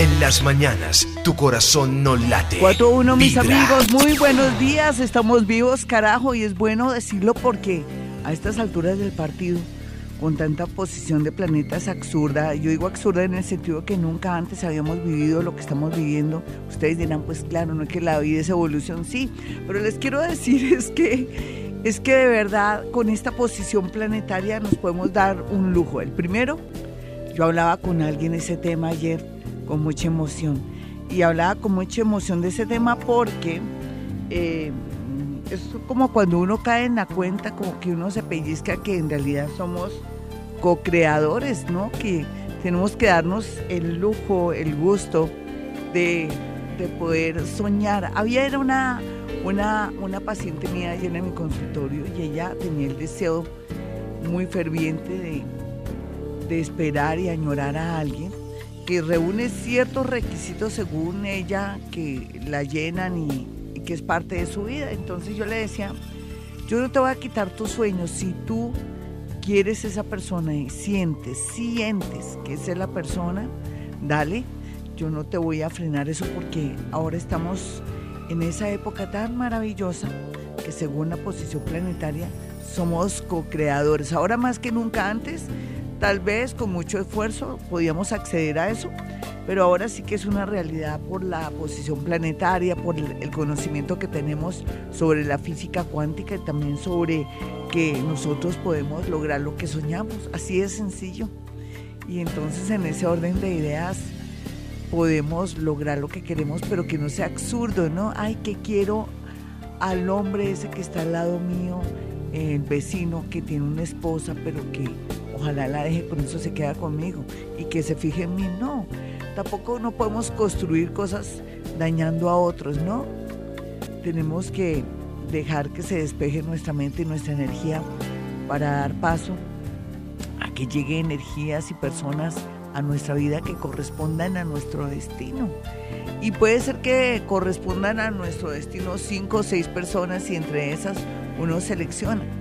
En las mañanas, tu corazón no late. 4-1, mis amigos, muy buenos días. Estamos vivos, carajo, y es bueno decirlo porque a estas alturas del partido, con tanta posición de planetas absurda, yo digo absurda en el sentido que nunca antes habíamos vivido lo que estamos viviendo. Ustedes dirán, pues claro, no es que la vida es evolución, sí, pero les quiero decir es que es que de verdad con esta posición planetaria nos podemos dar un lujo. El primero, yo hablaba con alguien ese tema ayer con mucha emoción. Y hablaba con mucha emoción de ese tema porque eh, es como cuando uno cae en la cuenta, como que uno se pellizca que en realidad somos co-creadores, ¿no? Que tenemos que darnos el lujo, el gusto de, de poder soñar. Había era una, una, una paciente mía ayer en mi consultorio y ella tenía el deseo muy ferviente de, de esperar y añorar a alguien que reúne ciertos requisitos según ella que la llenan y, que es parte de su vida. Entonces yo le decía, yo no te voy a quitar tus sueños si tú quieres esa persona y sientes, sientes que es la persona, dale, yo no te voy a frenar eso porque ahora estamos en esa época tan maravillosa que según la posición planetaria somos co-creadores. Ahora más que nunca antes Tal vez con mucho esfuerzo podíamos acceder a eso, pero ahora sí que es una realidad por la posición planetaria, por el conocimiento que tenemos sobre la física cuántica y también sobre que nosotros podemos lograr lo que soñamos. Así de sencillo. Y entonces en ese orden de ideas podemos lograr lo que queremos, pero que no sea absurdo, ¿no? Ay, que quiero al hombre ese que está al lado mío, el vecino que tiene una esposa, pero que ojalá la deje, con eso se queda conmigo y que se fije en mí. No, tampoco no podemos construir cosas dañando a otros, ¿no? Tenemos que dejar que se despeje nuestra mente y nuestra energía para dar paso a que lleguen energías y personas a nuestra vida que correspondan a nuestro destino. Y puede ser que correspondan a nuestro destino cinco o seis personas y entre esas uno selecciona.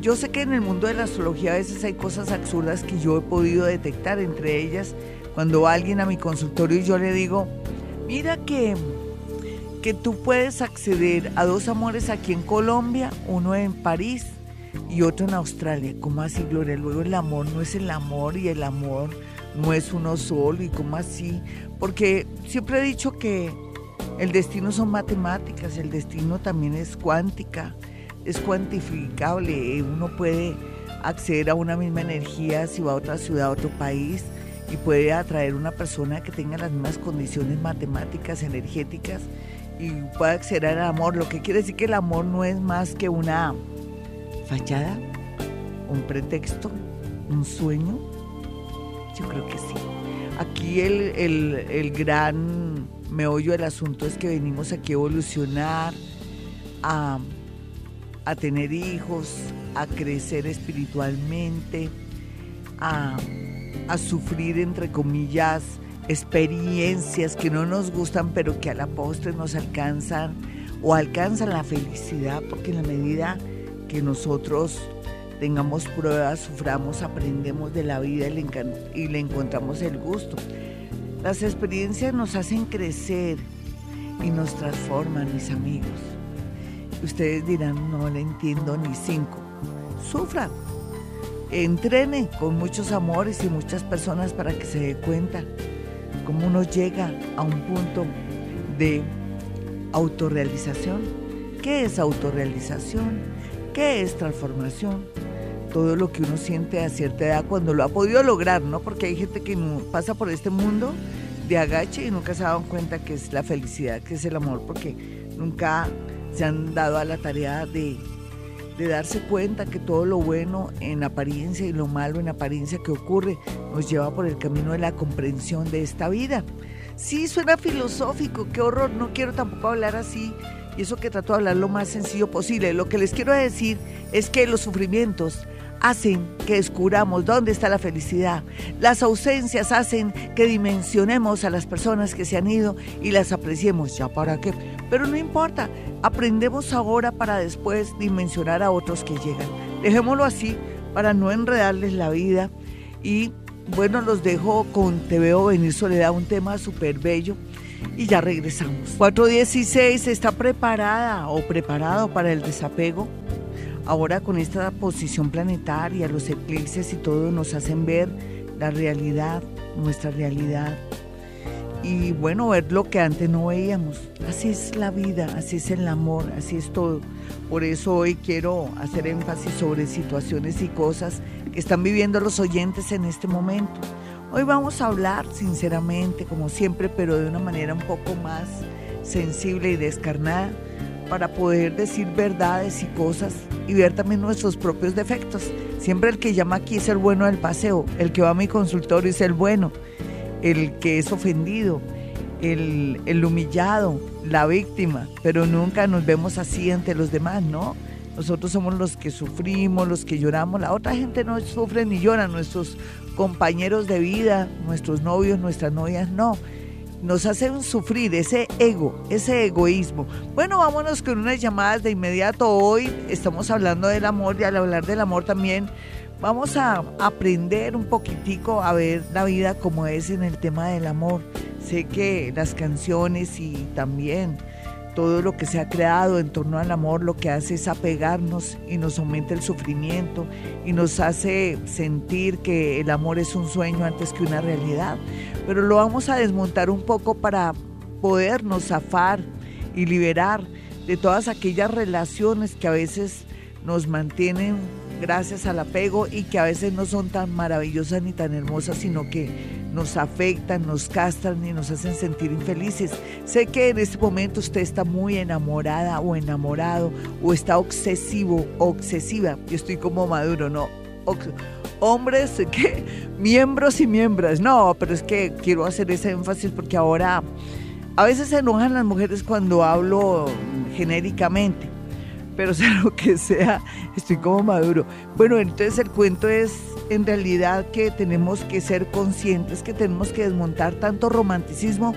Yo sé que en el mundo de la astrología a veces hay cosas absurdas que yo he podido detectar, entre ellas cuando va alguien a mi consultorio y yo le digo, mira que, que tú puedes acceder a dos amores aquí en Colombia, uno en París y otro en Australia. ¿Cómo así, Gloria? Luego el amor no es el amor y el amor no es uno solo y cómo así. Porque siempre he dicho que el destino son matemáticas, el destino también es cuántica es cuantificable, uno puede acceder a una misma energía si va a otra ciudad, a otro país y puede atraer una persona que tenga las mismas condiciones matemáticas, energéticas y puede acceder al amor, lo que quiere decir que el amor no es más que una fachada, un pretexto, un sueño. Yo creo que sí. Aquí el, el, el gran meollo del asunto es que venimos aquí a evolucionar, a a tener hijos, a crecer espiritualmente, a, a, sufrir, entre comillas, experiencias que no nos gustan, pero que a la postre nos alcanzan o alcanzan la felicidad, porque en la medida que nosotros tengamos pruebas, suframos, aprendemos de la vida y le, y le encontramos el gusto. Las experiencias nos hacen crecer y nos transforman, mis amigos. Ustedes dirán, no le entiendo ni cinco. Sufran. Entrenen con muchos amores y muchas personas para que se dé cuenta cómo uno llega a un punto de autorrealización. ¿Qué es autorrealización? ¿Qué es transformación? Todo lo que uno siente a cierta edad cuando lo ha podido lograr, ¿no? Porque hay gente que pasa por este mundo de agache y nunca se ha dado cuenta que es la felicidad, que es el amor, porque nunca se han dado a la tarea de, darse cuenta que todo lo bueno en apariencia y lo malo en apariencia que ocurre nos lleva por el camino de la comprensión de esta vida. Sí, suena filosófico, qué horror, no quiero tampoco hablar así y eso que trato de hablar lo más sencillo posible. Lo que les quiero decir es que los sufrimientos hacen que descubramos dónde está la felicidad. Las ausencias hacen que dimensionemos a las personas que se han ido y las apreciemos. ¿Ya para qué? Pero no importa, aprendemos ahora para después dimensionar a otros que llegan. Dejémoslo así para no enredarles la vida y bueno, los dejo con Te veo venir Soledad, un tema súper bello. Y ya regresamos. 416 está preparada o preparado para el desapego. Ahora con esta posición planetaria, los eclipses y todo nos hacen ver la realidad, nuestra realidad. Y bueno, ver lo que antes no veíamos. Así es la vida, así es el amor, así es todo. Por eso hoy quiero hacer énfasis sobre situaciones y cosas que están viviendo los oyentes en este momento. Hoy vamos a hablar sinceramente, como siempre, pero de una manera un poco más sensible y descarnada, para poder decir verdades y cosas y ver también nuestros propios defectos. Siempre el que llama aquí es el bueno del paseo, el que va a mi consultorio es el bueno, el que es ofendido, el, el humillado, la víctima, pero nunca nos vemos así ante los demás, ¿no? Nosotros somos los que sufrimos, los que lloramos. La otra gente no sufre ni llora. Nuestros compañeros de vida, nuestros novios, nuestras novias, no. Nos hacen sufrir ese ego, ese egoísmo. Bueno, vámonos con unas llamadas de inmediato. Hoy estamos hablando del amor y al hablar del amor también vamos a aprender un poquitico a ver la vida como es en el tema del amor. Sé que las canciones y también todo lo que se ha creado en torno al amor lo que hace es apegarnos y nos aumenta el sufrimiento y nos hace sentir que el amor es un sueño antes que una realidad. Pero lo vamos a desmontar un poco para podernos zafar y liberar de todas aquellas relaciones que a veces nos mantienen gracias al apego y que a veces no son tan maravillosas ni tan hermosas, sino que nos afectan, nos castran y nos hacen sentir infelices. Sé que en este momento usted está muy enamorada o enamorado o está obsesivo, obsesiva. Yo estoy como maduro, ¿no? hombres, que miembros y miembros. No, pero es que quiero hacer ese énfasis porque ahora a veces se enojan las mujeres cuando hablo genéricamente pero sea lo que sea, estoy como maduro. Bueno, entonces el cuento es en realidad que tenemos que ser conscientes, que tenemos que desmontar tanto romanticismo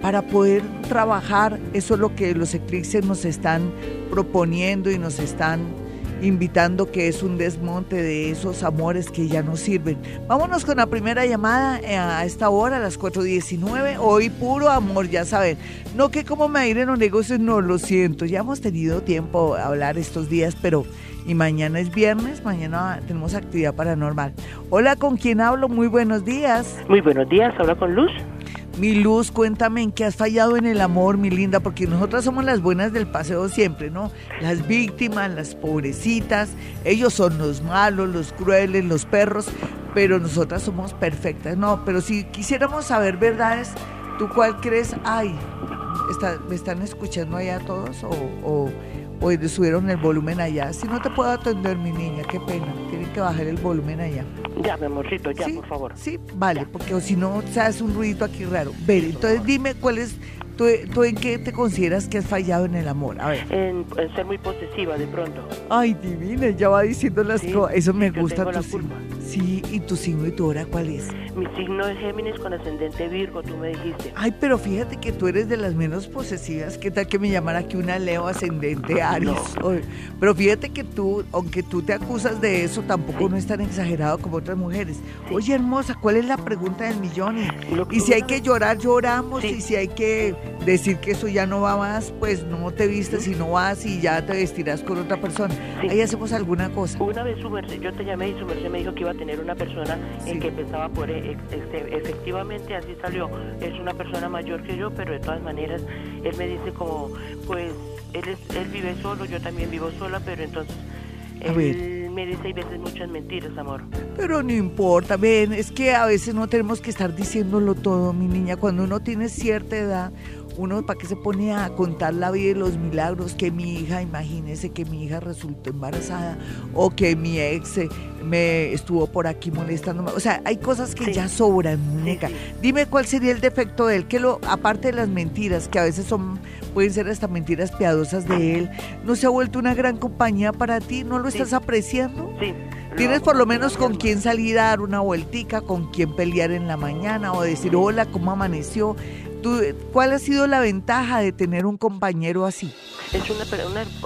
para poder trabajar. Eso es lo que los eclipses nos están proponiendo y nos están invitando que es un desmonte de esos amores que ya no sirven. Vámonos con la primera llamada eh, a esta hora, a las 4.19. Hoy puro amor, ya saben. No que como me ir en los negocios, no, lo siento. Ya hemos tenido tiempo a hablar estos días, pero... Y mañana es viernes, mañana tenemos actividad paranormal. Hola, ¿con quién hablo? Muy buenos días. Muy buenos días, habla con Luz. Mi Luz, cuéntame en qué has fallado en el amor, mi linda, porque nosotras somos las buenas del paseo siempre, ¿no? Las víctimas, las pobrecitas, ellos son los malos, los crueles, los perros, pero nosotras somos perfectas, ¿no? Pero si quisiéramos saber verdades, ¿tú cuál crees? Ay, ¿me están escuchando allá todos o, o, o subieron el volumen allá? Si no te puedo atender, mi niña, qué pena, tienen que bajar el volumen allá. Ya, mi amorcito, ya, por favor. Sí, vale, porque si no, se hace un ruido aquí raro. Ver, entonces dime cuál es, tú, tú, en qué te consideras que has fallado en el amor. A ver. En, ser muy posesiva de pronto. Ay, divina, ya va diciendo las cosas. Eso me gusta. Tu Sí, ¿y tu signo y tu hora cuál es? Mi signo es Géminis con ascendente Virgo, tú me dijiste. Ay, pero fíjate que tú eres de las menos posesivas. ¿Qué tal que me llamara aquí una Leo ascendente Aries? Pero fíjate que tú, aunque tú te acusas de eso, tampoco no es tan exagerado como otras mujeres. Oye, hermosa, ¿cuál es la pregunta del millón? Y, si hay que llorar, lloramos. Y si hay que decir que eso ya no va más, pues no te vistes y no vas y ya te vestirás con otra persona. Ahí hacemos alguna cosa. Una vez su yo te llamé y su merced me dijo que iba a tener una persona en que pensaba por e, este, efectivamente así salió. Es una persona mayor que yo pero de todas maneras él me dice como pues él es, él vive solo yo también vivo sola pero entonces él me dice veces muchas mentiras amor pero no importa ven es que a veces no tenemos que estar diciéndolo todo mi niña. Cuando uno tiene cierta edad uno para qué se pone a contar la vida y los milagros que mi hija, imagínese que mi hija resultó embarazada o que mi ex eh, me estuvo por aquí molestándome. O sea, hay cosas que ya sobran, muñeca. Dime cuál sería el defecto de él, que lo, aparte de las mentiras, que a veces son, pueden ser hasta mentiras piadosas de él, ¿no se ha vuelto una gran compañía para ti? ¿No lo estás apreciando? Sí. Tienes por lo menos con quién salir a dar una vueltica, con quién pelear en la mañana o decir hola, ¿cómo amaneció? ¿Cuál ha sido la ventaja de tener un compañero así? Es una,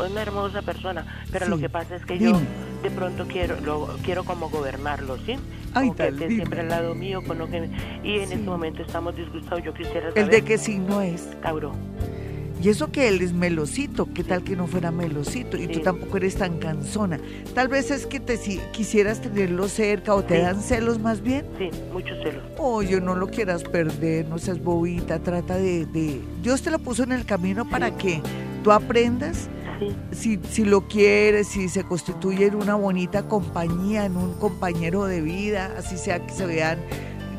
una, hermosa persona, pero lo que pasa es que yo de pronto quiero, lo, quiero como gobernarlo, ¿sí? Ay, como que tan esté siempre al lado mío, con lo que y en Sí. este momento estamos disgustados. Yo quisiera saber. ¿El de qué signo es? Tauro. Y eso que él es melosito, ¿qué tal que no fuera melosito? Y tú Sí. tampoco eres tan cansona. Tal vez es que te si- quisieras tenerlo cerca o te Sí. dan celos más bien. Sí, muchos celos. Oye, no lo quieras perder, no seas bobita, trata de, de... Dios te lo puso en el camino para que tú aprendas Sí, si, si lo quieres, si se constituye en una bonita compañía, en un compañero de vida, así sea que se vean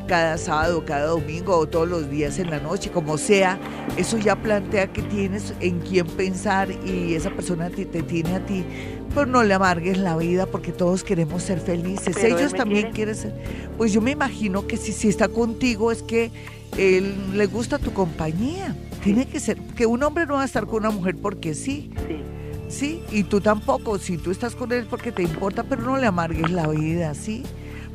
cada sábado, cada domingo o todos los días en la noche, como sea, eso ya plantea que tienes en quién pensar y esa persona te, te tiene a ti. Pero no le amargues la vida porque todos queremos ser felices. Pero Ellos también quiere. quieren ser. Pues yo me imagino que si, si está contigo es que él le gusta tu compañía. Tiene que ser, que un hombre no va a estar con una mujer porque sí. sí. Sí, y tú tampoco, si tú estás con él porque te importa, pero no le amargues la vida, ¿sí?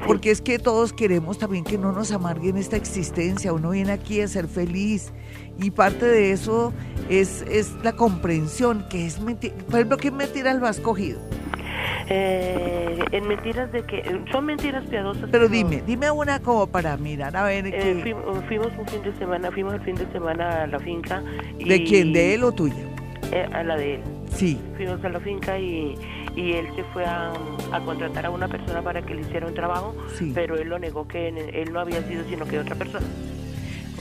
Porque es que todos queremos también que no nos amarguen esta existencia, uno viene aquí a ser feliz y parte de eso es, es la comprensión, que es mentira, por ejemplo, ¿qué mentira lo has cogido? Eh, en mentiras de que son mentiras piadosas. Pero dime, dime una como para mirar, a ver, Eh, ¿qué- fuimos, fuimos un fin de semana, fuimos el fin de semana a la finca. Y, ¿de quién? ¿De él o tuya? Eh, a la de él. Sí, Fuimos a la finca y, y él se fue a, a contratar a una persona para que le hiciera un trabajo, Sí. pero él lo negó que él no había sido sino que otra persona,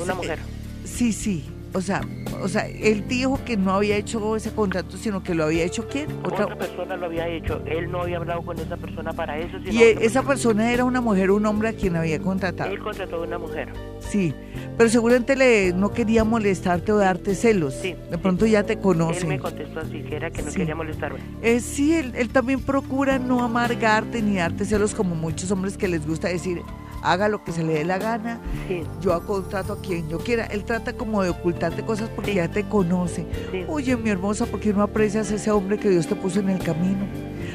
una Sí, mujer. sí, sí, o sea, o sea, él dijo que no había hecho ese contrato, sino que lo había hecho quién? Otra, persona lo había hecho, él no había hablado con esa persona para eso, sino Y e- otra esa persona era una mujer o un hombre a quien había contratado. Él contrató a una mujer. Sí, pero seguramente le, no quería molestarte o darte celos. Sí, de sí. pronto ya te Él me conoce. contestó así, que era que no Sí. quería molestarme. Eh, sí, él, él también procura no amargarte ni darte celos como muchos hombres que les gusta decir, haga lo que se le dé la gana, Sí, yo contrato a quien yo quiera. Él trata como de ocultarte cosas porque Sí. ya te conoce. sí. Oye, mi hermosa, ¿por qué no aprecias a ese hombre que Dios te puso en el camino?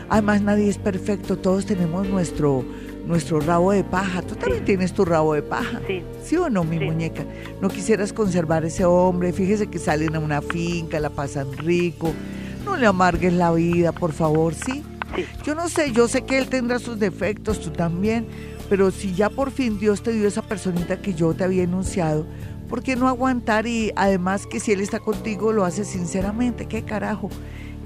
Además, nadie es perfecto, todos tenemos nuestro, nuestro rabo de paja. Tú también Sí. tienes tu rabo de paja. Sí, ¿Sí o no, mi Sí. muñeca? No quisieras conservar ese hombre. Fíjese que salen a una finca, la pasan rico. No le amargues la vida, por favor, ¿sí? sí. Yo no sé, yo sé que él tendrá sus defectos, tú también, pero si ya por fin Dios te dio esa personita que yo te había enunciado, ¿por qué no aguantar? Y además que si él está contigo, lo hace sinceramente, ¿qué carajo?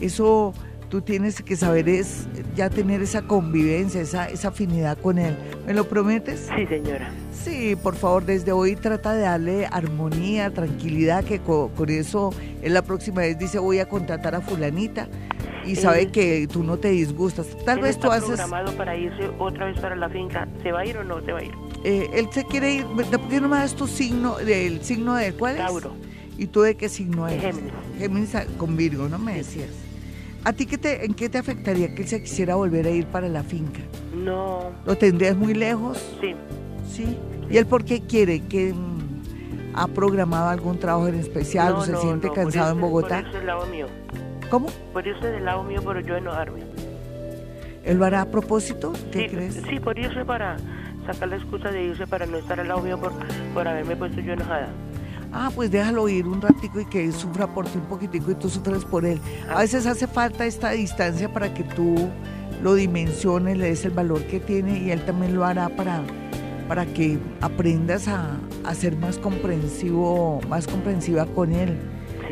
Eso tú tienes que saber es ya tener esa convivencia, esa, esa afinidad con él. ¿Me lo prometes? Sí, señora. Sí, por favor, desde hoy trata de darle armonía, tranquilidad, que co- con, eso él la próxima vez dice voy a contratar a fulanita y sabe Eh, que tú no te disgustas. Tal Él vez está tú haces, programado para irse otra vez para la finca. ¿Se va a ir o no se va a ir? eh, él se quiere ir, ¿por qué no me das tu signo, del signo de cuál es? Tauro. ¿Y tú de qué signo eres? Géminis. Géminis con Virgo, ¿no me decías? ¿A ti qué te, en qué te afectaría que él se quisiera volver a ir para la finca? No, ¿Lo tendrías muy lejos? sí. Sí. ¿Y él por qué quiere? ¿Que mm, ha programado algún trabajo en especial no, o se no, siente no, cansado en irse- Bogotá? Por irse del lado mío. ¿Cómo? Por irse del lado mío, pero yo enojarme. ¿Él lo hará a propósito? ¿Qué sí, crees? Sí, por irse para sacar la excusa de irse para no estar al lado mío por, por haberme puesto yo enojada. Ah, pues déjalo ir un ratico y que él sufra por ti un poquitico y tú sufres por él. A Ah. veces hace falta esta distancia para que tú lo dimensiones, le des el valor que tiene y él también lo hará para, para que aprendas a, a ser más comprensivo, más comprensiva con él.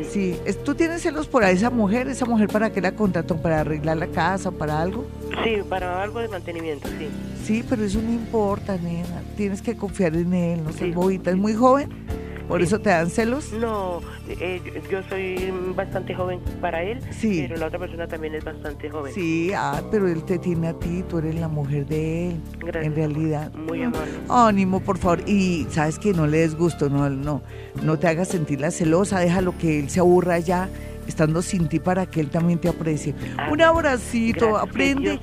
Sí. ¿tú tienes celos por esa mujer? ¿Esa mujer para qué la contrató? ¿Para arreglar la casa para algo? Sí, para algo de mantenimiento, sí. Sí, pero eso no importa, nena. Tienes que confiar en él, no seas Sí. bobita. ¿Es muy joven? ¿Por eso te dan celos? No, eh, yo soy bastante joven para él, Sí. pero la otra persona también es bastante joven. Sí, ah, pero él te tiene a ti, tú eres la mujer de él, Gracias, en realidad. Muy amable. Ánimo, por favor. Y sabes que no le des gusto, no, no, no te hagas sentir la celosa, déjalo que él se aburra ya estando sin ti para que él también te aprecie. Un abracito, Gracias, aprende.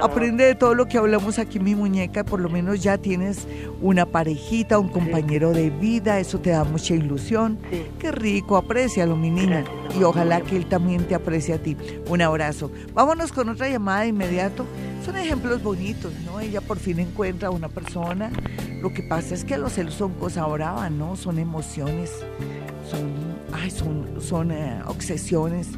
Aprende de todo lo que hablamos aquí, mi muñeca. Por lo menos ya tienes una parejita, un compañero de vida. Eso te da mucha ilusión. Sí. Qué rico, aprécialo, mi niña. Gracias, Y ojalá que él también te aprecie a ti. Un abrazo. Vámonos con otra llamada de inmediato. Son ejemplos bonitos, ¿no? Ella por fin encuentra a una persona. Lo que pasa es que los celos son cosa brava, ¿no? Son emociones, son, ay, son, son eh, obsesiones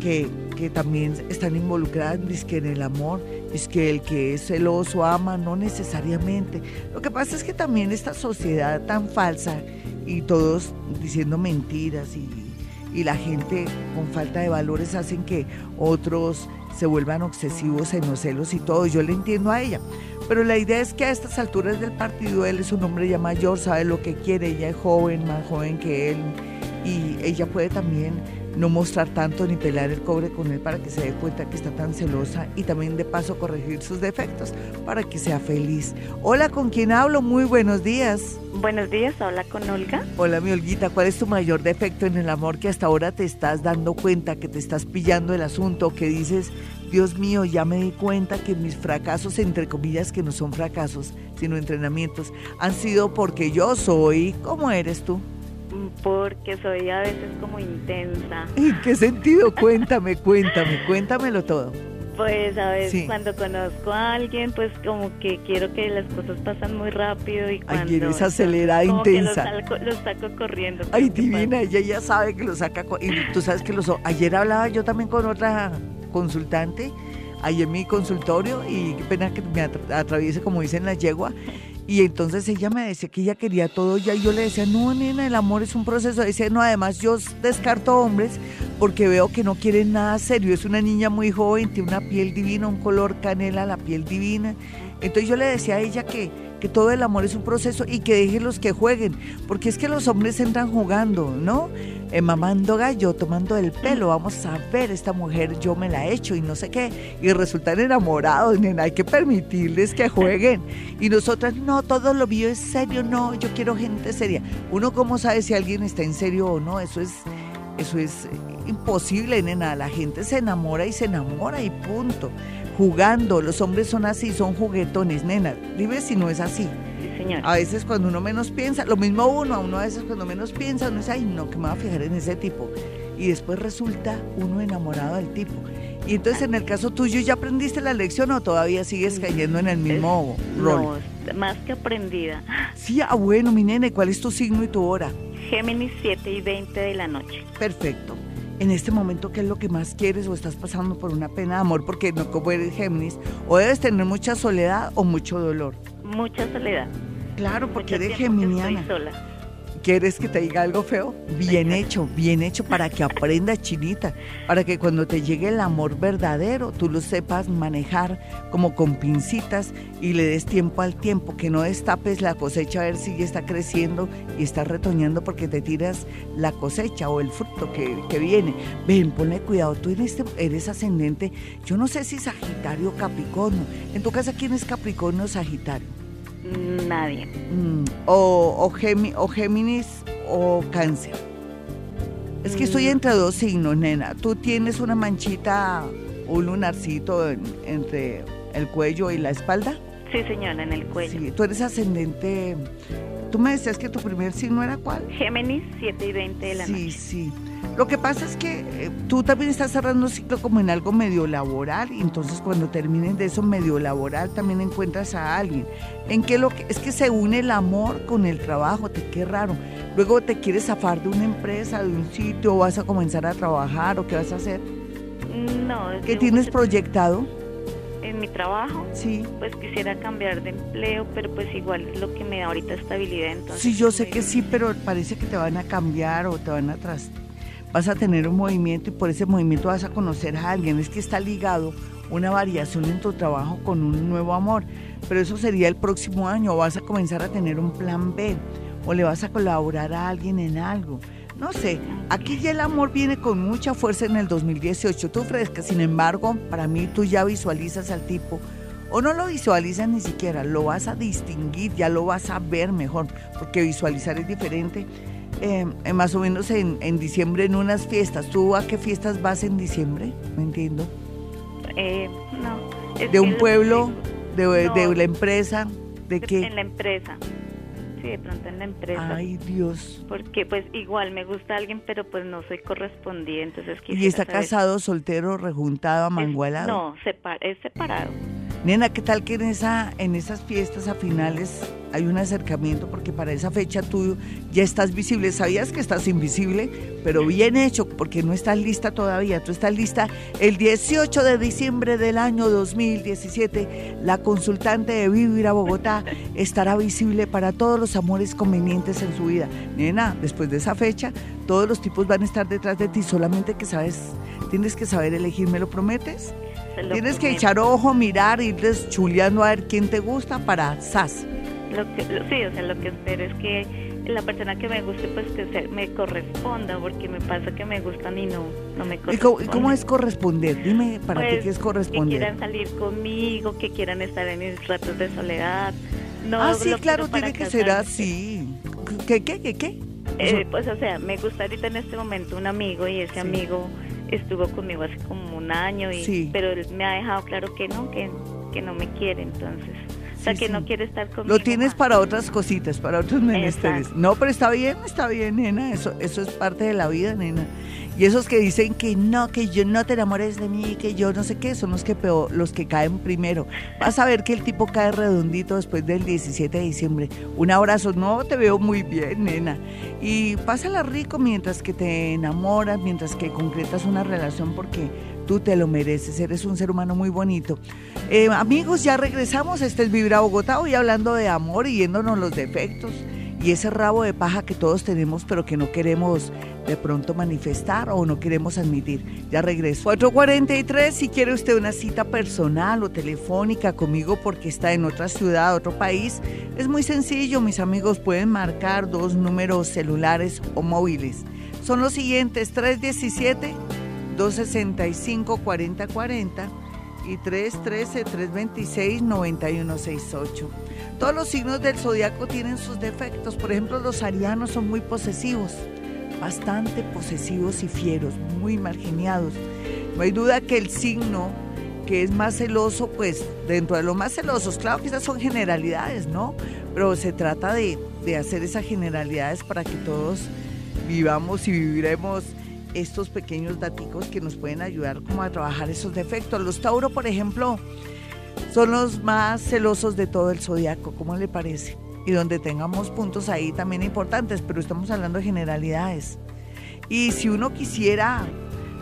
que, que también están involucradas dizque en el amor. es que el que es celoso ama, no necesariamente. Lo que pasa es que también esta sociedad tan falsa y todos diciendo mentiras y, y la gente con falta de valores hacen que otros se vuelvan obsesivos en los celos y todo. Yo le entiendo a ella. Pero la idea es que a estas alturas del partido él es un hombre ya mayor, sabe lo que quiere, ella es joven, más joven que él y ella puede también no mostrar tanto ni pelar el cobre con él para que se dé cuenta que está tan celosa y también de paso corregir sus defectos para que sea feliz. Hola, ¿con quién hablo? Muy buenos días. Buenos días, habla con Olga. Hola, mi Olguita, ¿cuál es tu mayor defecto en el amor que hasta ahora te estás dando cuenta, que te estás pillando el asunto, que dices, Dios mío, ya me di cuenta que mis fracasos, entre comillas, que no son fracasos, sino entrenamientos, han sido porque yo soy, ¿cómo eres tú? Porque soy a veces como intensa. ¿En qué sentido? Cuéntame, cuéntame, cuéntamelo todo. Pues a veces cuando conozco a alguien, pues como que quiero que las cosas pasan muy rápido y cuando... Ay, eres acelerada, intensa. Los saco, corriendo. Ay, divina, ella ya sabe que lo saca... Y tú sabes que los... Ayer hablaba yo también con otra consultante, ahí en mi consultorio, y qué pena que me atraviese, como dicen la yegua, y entonces ella me decía que ella quería todo ya y yo le decía, no, nena, el amor es un proceso. Dice, no, además yo descarto hombres porque veo que no quieren nada serio. Es una niña muy joven, tiene una piel divina, un color canela, la piel divina. Entonces yo le decía a ella que, que todo el amor es un proceso y que dejen los que jueguen, porque es que los hombres entran jugando, ¿no? Eh, mamando gallo, tomando el pelo, vamos a ver, esta mujer yo me la he hecho y no sé qué, y resultan enamorados, nena, hay que permitirles que jueguen. Y nosotras, no, todo lo mío es serio, no, yo quiero gente seria. Uno cómo sabe si alguien está en serio o no, eso es, eso es imposible, nena, la gente se enamora y se enamora y punto jugando. Los hombres son así, son juguetones, nena. Dime si no es así. Sí, señor. A veces cuando uno menos piensa, lo mismo uno, a uno a veces cuando menos piensa, uno dice, ay, no, que me va a fijar en ese tipo. Y después resulta uno enamorado del tipo. Y entonces en el caso tuyo, ¿ya aprendiste la lección o todavía sigues cayendo en el mismo rol? No, más que aprendida. Sí, ah, bueno, mi nene, ¿cuál es tu signo y tu hora? Géminis 7 y 20 de la noche. Perfecto en este momento qué es lo que más quieres o estás pasando por una pena de amor porque no como eres Géminis o debes tener mucha soledad o mucho dolor. Mucha soledad. Claro, porque eres geminiana. sola. ¿Quieres que te diga algo feo? Bien hecho, bien hecho para que aprendas chinita, para que cuando te llegue el amor verdadero tú lo sepas manejar como con pincitas y le des tiempo al tiempo, que no destapes la cosecha a ver si ya está creciendo y está retoñando porque te tiras la cosecha o el fruto que, que viene. Ven, ponle cuidado, tú eres, eres ascendente, yo no sé si Sagitario o Capricornio. En tu casa, ¿quién es Capricornio o Sagitario? Nadie. Mm, o, o, o, Géminis o Cáncer. Es que estoy mm. entre dos signos, nena. Tú tienes una manchita, un lunarcito entre el cuello y la espalda. Sí, señora, en el cuello. Sí, tú eres ascendente. Tú me decías que tu primer signo era cuál? Géminis, 7 y 20 de la noche. Sí, sí. Lo que pasa es que eh, tú también estás cerrando un ciclo como en algo medio laboral y entonces cuando termines de eso medio laboral también encuentras a alguien. En qué lo que es que se une el amor con el trabajo, te qué raro. Luego te quieres zafar de una empresa, de un sitio, o vas a comenzar a trabajar o qué vas a hacer? No. ¿Qué tienes proyectado? En mi trabajo, sí. pues quisiera cambiar de empleo, pero pues igual es lo que me da ahorita estabilidad. Entonces, sí, yo sé que sí, pero parece que te van a cambiar o te van a tras vas a tener un movimiento y por ese movimiento vas a conocer a alguien. Es que está ligado una variación en tu trabajo con un nuevo amor, pero eso sería el próximo año. O vas a comenzar a tener un plan B o le vas a colaborar a alguien en algo. No sé, aquí ya el amor viene con mucha fuerza en el 2018. Tú fresca, sin embargo, para mí tú ya visualizas al tipo o no lo visualizas ni siquiera, lo vas a distinguir, ya lo vas a ver mejor, porque visualizar es diferente eh, más o menos en, en, diciembre en unas fiestas. ¿Tú a qué fiestas vas en diciembre? No entiendo. Eh, no. ¿De un pueblo? De, ¿De, la empresa? ¿De qué? En la empresa. Sí, de pronto en la empresa. Ay, Dios. Porque pues igual me gusta alguien, pero pues no soy correspondiente, entonces ¿Y está casado, soltero, rejuntado, amangualado? no, es separado. Nena, ¿qué tal que en, esa, en esas fiestas a finales hay un acercamiento? Porque para esa fecha tú ya estás visible. Sabías que estás invisible, pero bien hecho, porque no estás lista todavía. Tú estás lista el 18 de diciembre del año 2017. La consultante de Vivir a Bogotá estará visible para todos los amores convenientes en su vida. Nena, después de esa fecha, todos los tipos van a estar detrás de ti, solamente que sabes, tienes que saber elegir, ¿me lo prometes? Tienes que echar ojo, mirar, irles chuleando a ver quién te gusta para SAS. Lo que, sí, o sea, lo que espero es que la persona que me guste, pues que se, me corresponda, porque me pasa que me gustan y no, no me corresponden. ¿Y cómo, es corresponder? Dime para ti pues, qué es corresponder. Que quieran salir conmigo, que quieran estar en mis ratos de soledad. No ah, sí, claro, tiene que ser así. ¿Qué, qué, qué, qué? Eh, pues, o sea, me gusta ahorita en este momento un amigo y ese amigo estuvo conmigo hace como un año, y, pero él me ha dejado claro que no, que, que no me quiere, entonces. o sea, que no quiere estar conmigo. Lo tienes para otras cositas, para otros menesteres. No, pero está bien, está bien, nena. Eso, eso es parte de la vida, nena. Y esos que dicen que no, que yo no te enamores de mí, que yo no sé qué, son los que peor, los que caen primero. Vas a ver que el tipo cae redondito después del 17 de diciembre. Un abrazo, no te veo muy bien, nena. Y pásala rico mientras que te enamoras, mientras que concretas una relación porque tú te lo mereces, eres un ser humano muy bonito. Eh, amigos, ya regresamos, este es Vibra Bogotá, hoy hablando de amor y yéndonos los defectos y ese rabo de paja que todos tenemos pero que no queremos de pronto manifestar o no queremos admitir. Ya regreso. 443, si quiere usted una cita personal o telefónica conmigo porque está en otra ciudad, otro país, es muy sencillo, mis amigos pueden marcar dos números celulares o móviles. Son los siguientes, 317 265 4040 y 313-326-9168. Todos los signos del zodiaco tienen sus defectos. Por ejemplo, los arianos son muy posesivos, bastante posesivos y fieros, muy marginados. No hay duda que el signo que es más celoso, pues dentro de los más celosos, claro que esas son generalidades, ¿no? Pero se trata de, de hacer esas generalidades para que todos vivamos y viviremos estos pequeños daticos que nos pueden ayudar como a trabajar esos defectos. Los Tauro, por ejemplo, son los más celosos de todo el zodiaco, ¿cómo le parece? Y donde tengamos puntos ahí también importantes, pero estamos hablando de generalidades. Y si uno quisiera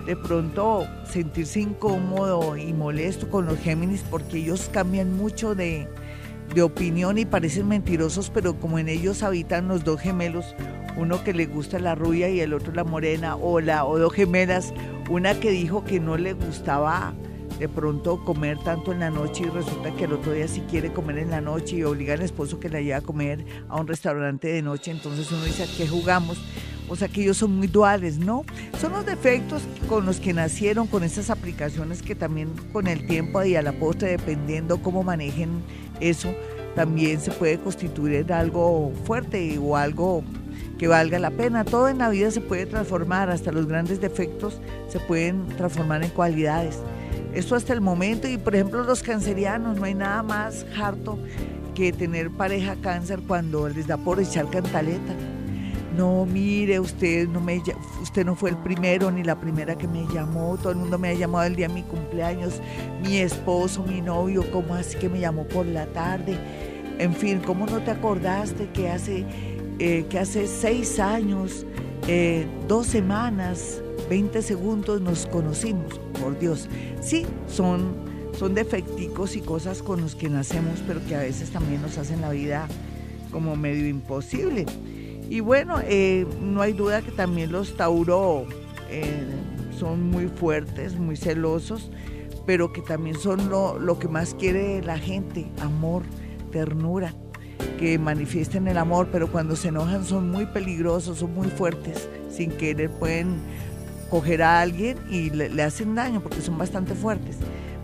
de pronto sentirse incómodo y molesto con los Géminis, porque ellos cambian mucho de, de opinión y parecen mentirosos, pero como en ellos habitan los dos gemelos, uno que le gusta la rubia y el otro la morena, o, la, o dos gemelas, una que dijo que no le gustaba de pronto comer tanto en la noche y resulta que el otro día sí quiere comer en la noche y obliga al esposo que la lleve a comer a un restaurante de noche, entonces uno dice, ¿a qué jugamos? O sea que ellos son muy duales, ¿no? Son los defectos con los que nacieron, con esas aplicaciones que también con el tiempo y a la postre, dependiendo cómo manejen eso, también se puede constituir en algo fuerte o algo que valga la pena. Todo en la vida se puede transformar, hasta los grandes defectos se pueden transformar en cualidades. Esto hasta el momento, y por ejemplo los cancerianos, no hay nada más harto que tener pareja cáncer cuando les da por echar cantaleta. No, mire, usted no, me, usted no fue el primero ni la primera que me llamó, todo el mundo me ha llamado el día de mi cumpleaños, mi esposo, mi novio, ¿cómo así que me llamó por la tarde? En fin, ¿cómo no te acordaste que hace eh, que hace seis años, eh, dos semanas, 20 segundos nos conocimos, por Dios. Sí, son, son defecticos y cosas con los que nacemos, pero que a veces también nos hacen la vida como medio imposible. Y bueno, eh, no hay duda que también los Tauro son muy fuertes, muy celosos, pero que también son lo, lo que más quiere la gente, amor, ternura que manifiesten el amor, pero cuando se enojan son muy peligrosos, son muy fuertes, sin querer pueden coger a alguien y le, hacen daño porque son bastante fuertes.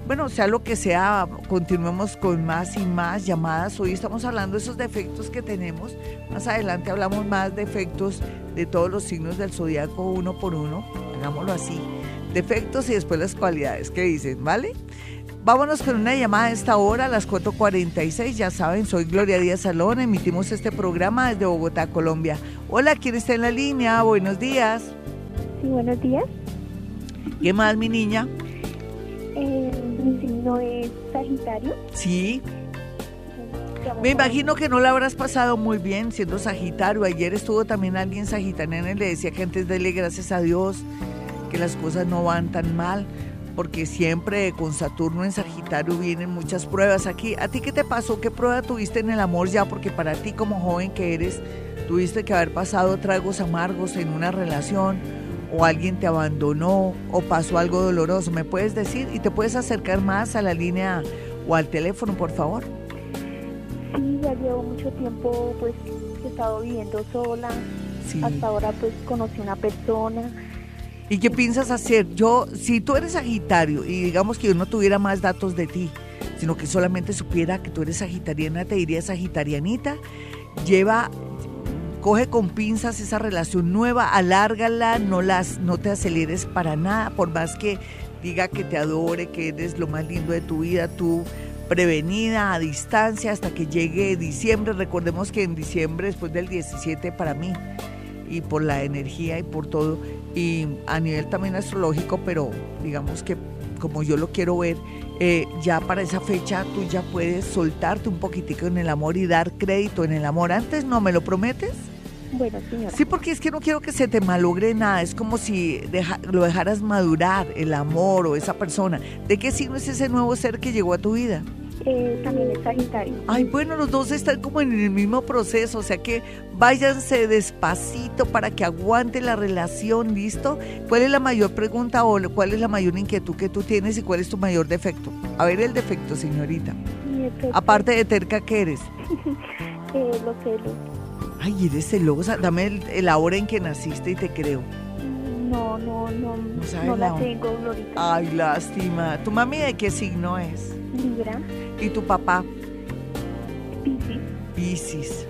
Bueno, sea lo que sea, continuemos con más y más llamadas. Hoy estamos hablando de esos defectos que tenemos. Más adelante hablamos más de defectos de todos los signos del zodiaco uno por uno. Hagámoslo así. Defectos y después las cualidades. ¿Qué dicen? ¿Vale? Vámonos con una llamada a esta hora, a las 4.46. Ya saben, soy Gloria Díaz Salón. Emitimos este programa desde Bogotá, Colombia. Hola, ¿quién está en la línea? Buenos días. Sí, buenos días. ¿Qué más, mi niña? Eh, Mi signo es Sagitario. Sí. Me imagino que no la habrás pasado muy bien siendo Sagitario. Ayer estuvo también alguien Sagitariano y le decía que antes dele gracias a Dios que las cosas no van tan mal, porque siempre con Saturno en Sagitario vienen muchas pruebas aquí. ¿A ti qué te pasó? ¿Qué prueba tuviste en el amor ya? Porque para ti como joven que eres, tuviste que haber pasado tragos amargos en una relación o alguien te abandonó o pasó algo doloroso. ¿Me puedes decir? Y te puedes acercar más a la línea o al teléfono, por favor. Sí, ya llevo mucho tiempo, pues, he estado viviendo sola. Hasta ahora, pues, conocí una persona. ¿Y qué piensas hacer? Yo, si tú eres Sagitario y digamos que yo no tuviera más datos de ti, sino que solamente supiera que tú eres sagitariana, te diría sagitarianita, lleva, coge con pinzas esa relación nueva, alárgala, no, las, no te aceleres para nada, por más que diga que te adore, que eres lo más lindo de tu vida, tú prevenida a distancia hasta que llegue diciembre. Recordemos que en diciembre, después del 17 para mí, y por la energía y por todo, y a nivel también astrológico, pero digamos que como yo lo quiero ver, eh, ya para esa fecha tú ya puedes soltarte un poquitico en el amor y dar crédito en el amor. Antes no, ¿me lo prometes? Bueno, señora. Sí, porque es que no quiero que se te malogre nada. Es como si lo dejaras madurar, el amor o esa persona. ¿De qué signo es ese nuevo ser que llegó a tu vida? Eh, también es Sagitario. Ay, bueno, los dos están como en el mismo proceso, o sea que váyanse despacito para que aguante la relación, ¿listo? ¿Cuál es la mayor pregunta o cuál es la mayor inquietud que tú tienes y cuál es tu mayor defecto? A ver el defecto, señorita. Aparte de terca, ¿qué eres? eh, los celos. Ay, eres celosa. Dame el, hora en que naciste y te creo. No, no, no. No, la, tengo, Glorita. Ay, lástima. ¿Tu mami de qué signo es? Libra. ¿Y tu papá? Piscis. Piscis.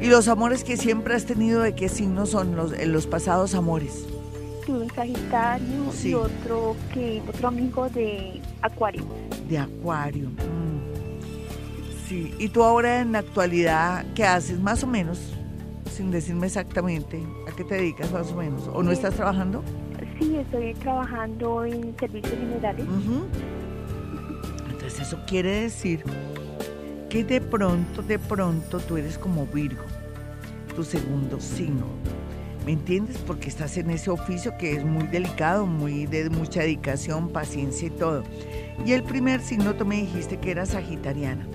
¿Y los amores que siempre has tenido de qué signo son los, los pasados amores? Tuve un Sagitario y otro que otro amigo de Acuario. De Acuario. Mm. Sí, y tú ahora en la actualidad, ¿qué haces más o menos? Sin decirme exactamente, ¿a qué te dedicas más o menos? ¿O no estás trabajando? Sí, estoy trabajando en servicios generales. Entonces eso quiere decir que de pronto, de pronto tú eres como Virgo, tu segundo signo. ¿Me entiendes? Porque estás en ese oficio que es muy delicado, muy de mucha dedicación, paciencia y todo. Y el primer signo tú me dijiste que era sagitariana.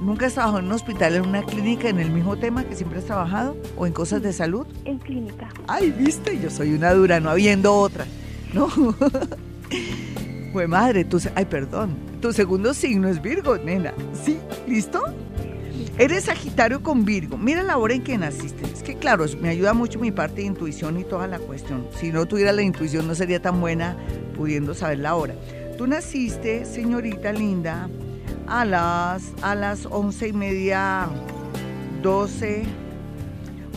¿Nunca has trabajado en un hospital, en una clínica, en el mismo tema que siempre has trabajado? ¿O en cosas de salud? En clínica. Ay, viste, yo soy una dura, no habiendo otra. ¿No? Fue madre, tú, ay, perdón. Tu segundo signo es Virgo, nena. ¿Sí? ¿Listo? Eres Sagitario con Virgo. Mira la hora en que naciste. Es que, claro, me ayuda mucho mi parte de intuición y toda la cuestión. Si no tuviera la intuición, no sería tan buena pudiendo saber la hora. Tú naciste, señorita linda, a las, a las once y media, doce,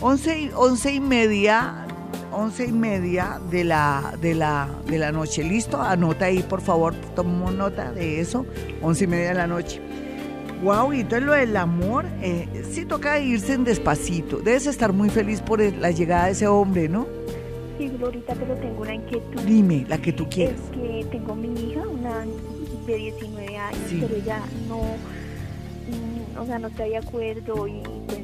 once, once y media, once y media de la, de la, de la noche. ¿Listo? Anota ahí, por favor, tomamos nota de eso, once y media de la noche. Wow, y entonces lo del amor, eh, sí toca irse en despacito. Debes estar muy feliz por la llegada de ese hombre, ¿no? Sí, Glorita, pero tengo una inquietud. Dime, la que tú quieras. Es que tengo mi hija, una de 19 años, pero ella no, mm, o sea, no está de acuerdo y pues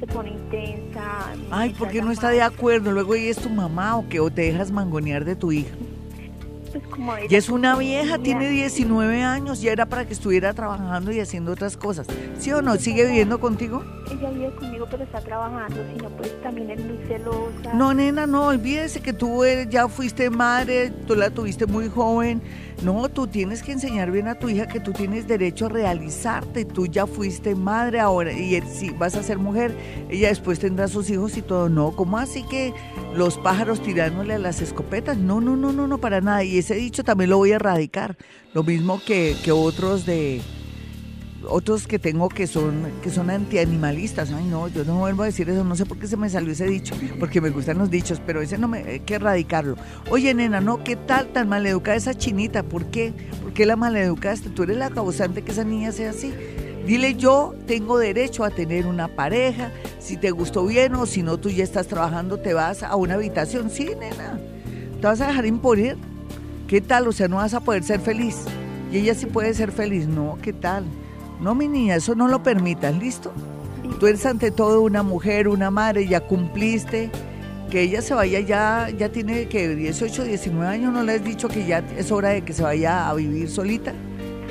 se pone intensa. Ay, ¿por qué no está de acuerdo? Luego ella es tu mamá o que o te dejas mangonear de tu hija. Pues como ya es una vieja, tiene 19 años, ya era para que estuviera trabajando y haciendo otras cosas. ¿Sí o no? ¿Sigue viviendo contigo? Ella vive conmigo, pero está trabajando, sino pues también es muy celosa. No, nena, no, olvídese que tú ya fuiste madre, tú la tuviste muy joven no, tú tienes que enseñar bien a tu hija que tú tienes derecho a realizarte. Tú ya fuiste madre ahora y si vas a ser mujer, ella después tendrá sus hijos y todo. No, ¿cómo así que los pájaros tirándole a las escopetas? No, no, no, no, no, para nada. Y ese dicho también lo voy a erradicar. Lo mismo que, que otros de otros que tengo que son que son antianimalistas. Ay, no, yo no vuelvo a decir eso, no sé por qué se me salió ese dicho, porque me gustan los dichos, pero ese no me hay que erradicarlo. Oye, nena, no, ¿qué tal tan maleducada esa chinita? ¿Por qué? ¿Por qué la maleducaste? Tú eres la causante que esa niña sea así. Dile yo tengo derecho a tener una pareja, si te gustó bien o si no tú ya estás trabajando, te vas a una habitación. Sí, nena. ¿Te vas a dejar imponer? ¿Qué tal? O sea, no vas a poder ser feliz. Y ella sí puede ser feliz. No, ¿qué tal? No, mi niña, eso no lo permitas, ¿listo? Tú eres ante todo una mujer, una madre, ya cumpliste. Que ella se vaya ya, ya tiene que 18, 19 años, ¿no le has dicho que ya es hora de que se vaya a vivir solita?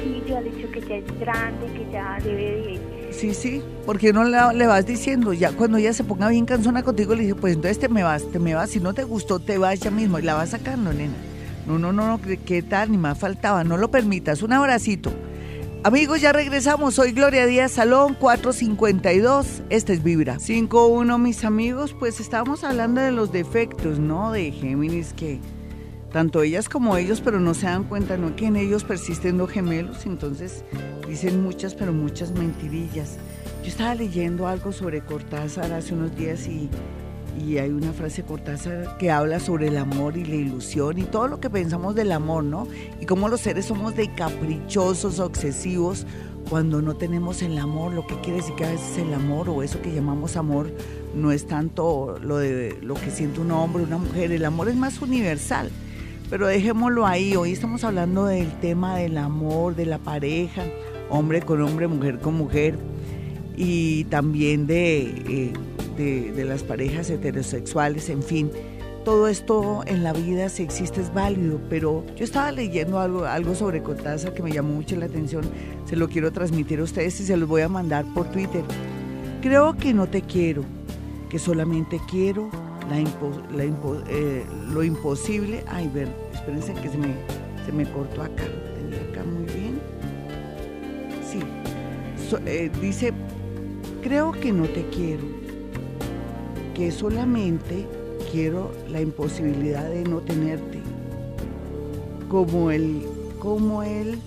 Sí, yo he dicho que ya es grande, que ya debe de... Sí, sí, porque no le, vas diciendo, ya cuando ella se ponga bien cansona contigo, le dice, pues entonces te me vas, te me vas, si no te gustó, te vas ya mismo, y la vas sacando, nena. No, no, no, no, ¿qué tal? Ni más faltaba, no lo permitas, un abracito. Amigos, ya regresamos. Soy Gloria Díaz Salón 452. Este es Vibra. 51, mis amigos. Pues estábamos hablando de los defectos, ¿no? De Géminis que tanto ellas como ellos, pero no se dan cuenta, ¿no? Que en ellos persisten los gemelos. Entonces dicen muchas, pero muchas mentirillas. Yo estaba leyendo algo sobre Cortázar hace unos días y y hay una frase Cortázar que habla sobre el amor y la ilusión y todo lo que pensamos del amor, ¿no? Y cómo los seres somos de caprichosos, obsesivos, cuando no tenemos el amor, lo que quiere decir que a veces el amor o eso que llamamos amor no es tanto lo de lo que siente un hombre, una mujer, el amor es más universal. Pero dejémoslo ahí, hoy estamos hablando del tema del amor, de la pareja, hombre con hombre, mujer con mujer, y también de eh, de, las parejas heterosexuales, en fin. Todo esto en la vida, si existe, es válido, pero yo estaba leyendo algo, algo sobre Cortázar que me llamó mucho la atención, se lo quiero transmitir a ustedes y se los voy a mandar por Twitter. Creo que no te quiero, que solamente quiero eh, lo imposible. Ay, ver, espérense que se me, se me cortó acá, tenía acá muy bien. Sí, eh, dice, creo que no te quiero, que solamente quiero la imposibilidad de no tenerte. Como el, como el,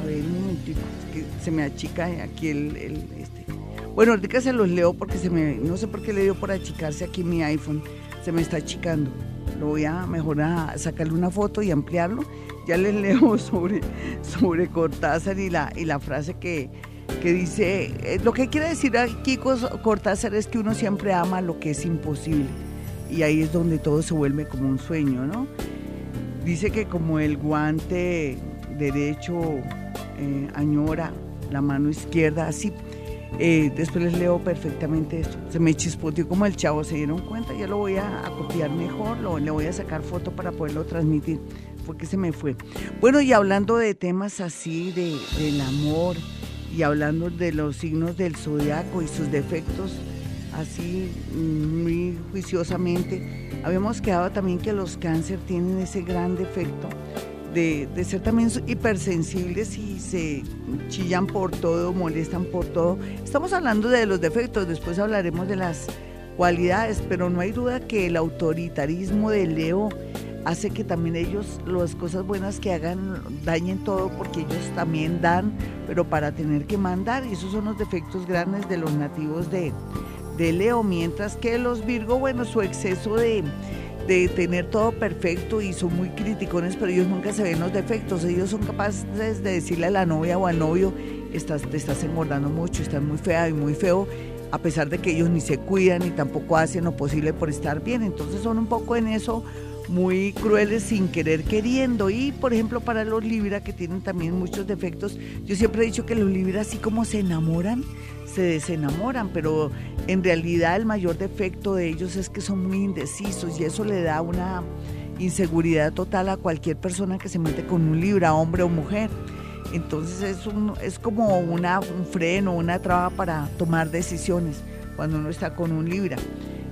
a ver un momentito, que se me achica aquí el, este. Bueno, ahorita se los leo porque se me, no sé por qué le dio por achicarse aquí mi iPhone, se me está achicando. Lo voy a mejor a sacarle una foto y ampliarlo. Ya les leo sobre, sobre Cortázar y la, y la frase que, que dice, eh, lo que quiere decir aquí Cortázar es que uno siempre ama lo que es imposible y ahí es donde todo se vuelve como un sueño, ¿no? Dice que como el guante derecho eh, añora la mano izquierda, así. Eh, después les leo perfectamente esto. Se me chispoteó como el chavo, ¿se dieron cuenta? Ya lo voy a, copiar mejor, lo, le voy a sacar foto para poderlo transmitir, porque se me fue. Bueno, y hablando de temas así, de, del amor, y hablando de los signos del zodiaco y sus defectos, así muy juiciosamente, habíamos quedado también que los cáncer tienen ese gran defecto de, de, ser también hipersensibles y se chillan por todo, molestan por todo. Estamos hablando de los defectos, después hablaremos de las cualidades, pero no hay duda que el autoritarismo de Leo hace que también ellos las cosas buenas que hagan dañen todo porque ellos también dan, pero para tener que mandar, y esos son los defectos grandes de los nativos de, de Leo, mientras que los Virgo, bueno, su exceso de, de tener todo perfecto y son muy criticones, pero ellos nunca se ven los defectos, ellos son capaces de decirle a la novia o al novio, estás, te estás engordando mucho, estás muy fea y muy feo, a pesar de que ellos ni se cuidan ni tampoco hacen lo posible por estar bien, entonces son un poco en eso muy crueles sin querer queriendo. Y por ejemplo para los Libra que tienen también muchos defectos, yo siempre he dicho que los Libra así como se enamoran, se desenamoran, pero en realidad el mayor defecto de ellos es que son muy indecisos y eso le da una inseguridad total a cualquier persona que se mete con un Libra, hombre o mujer. Entonces es, un, es como una, un freno, una traba para tomar decisiones cuando uno está con un Libra.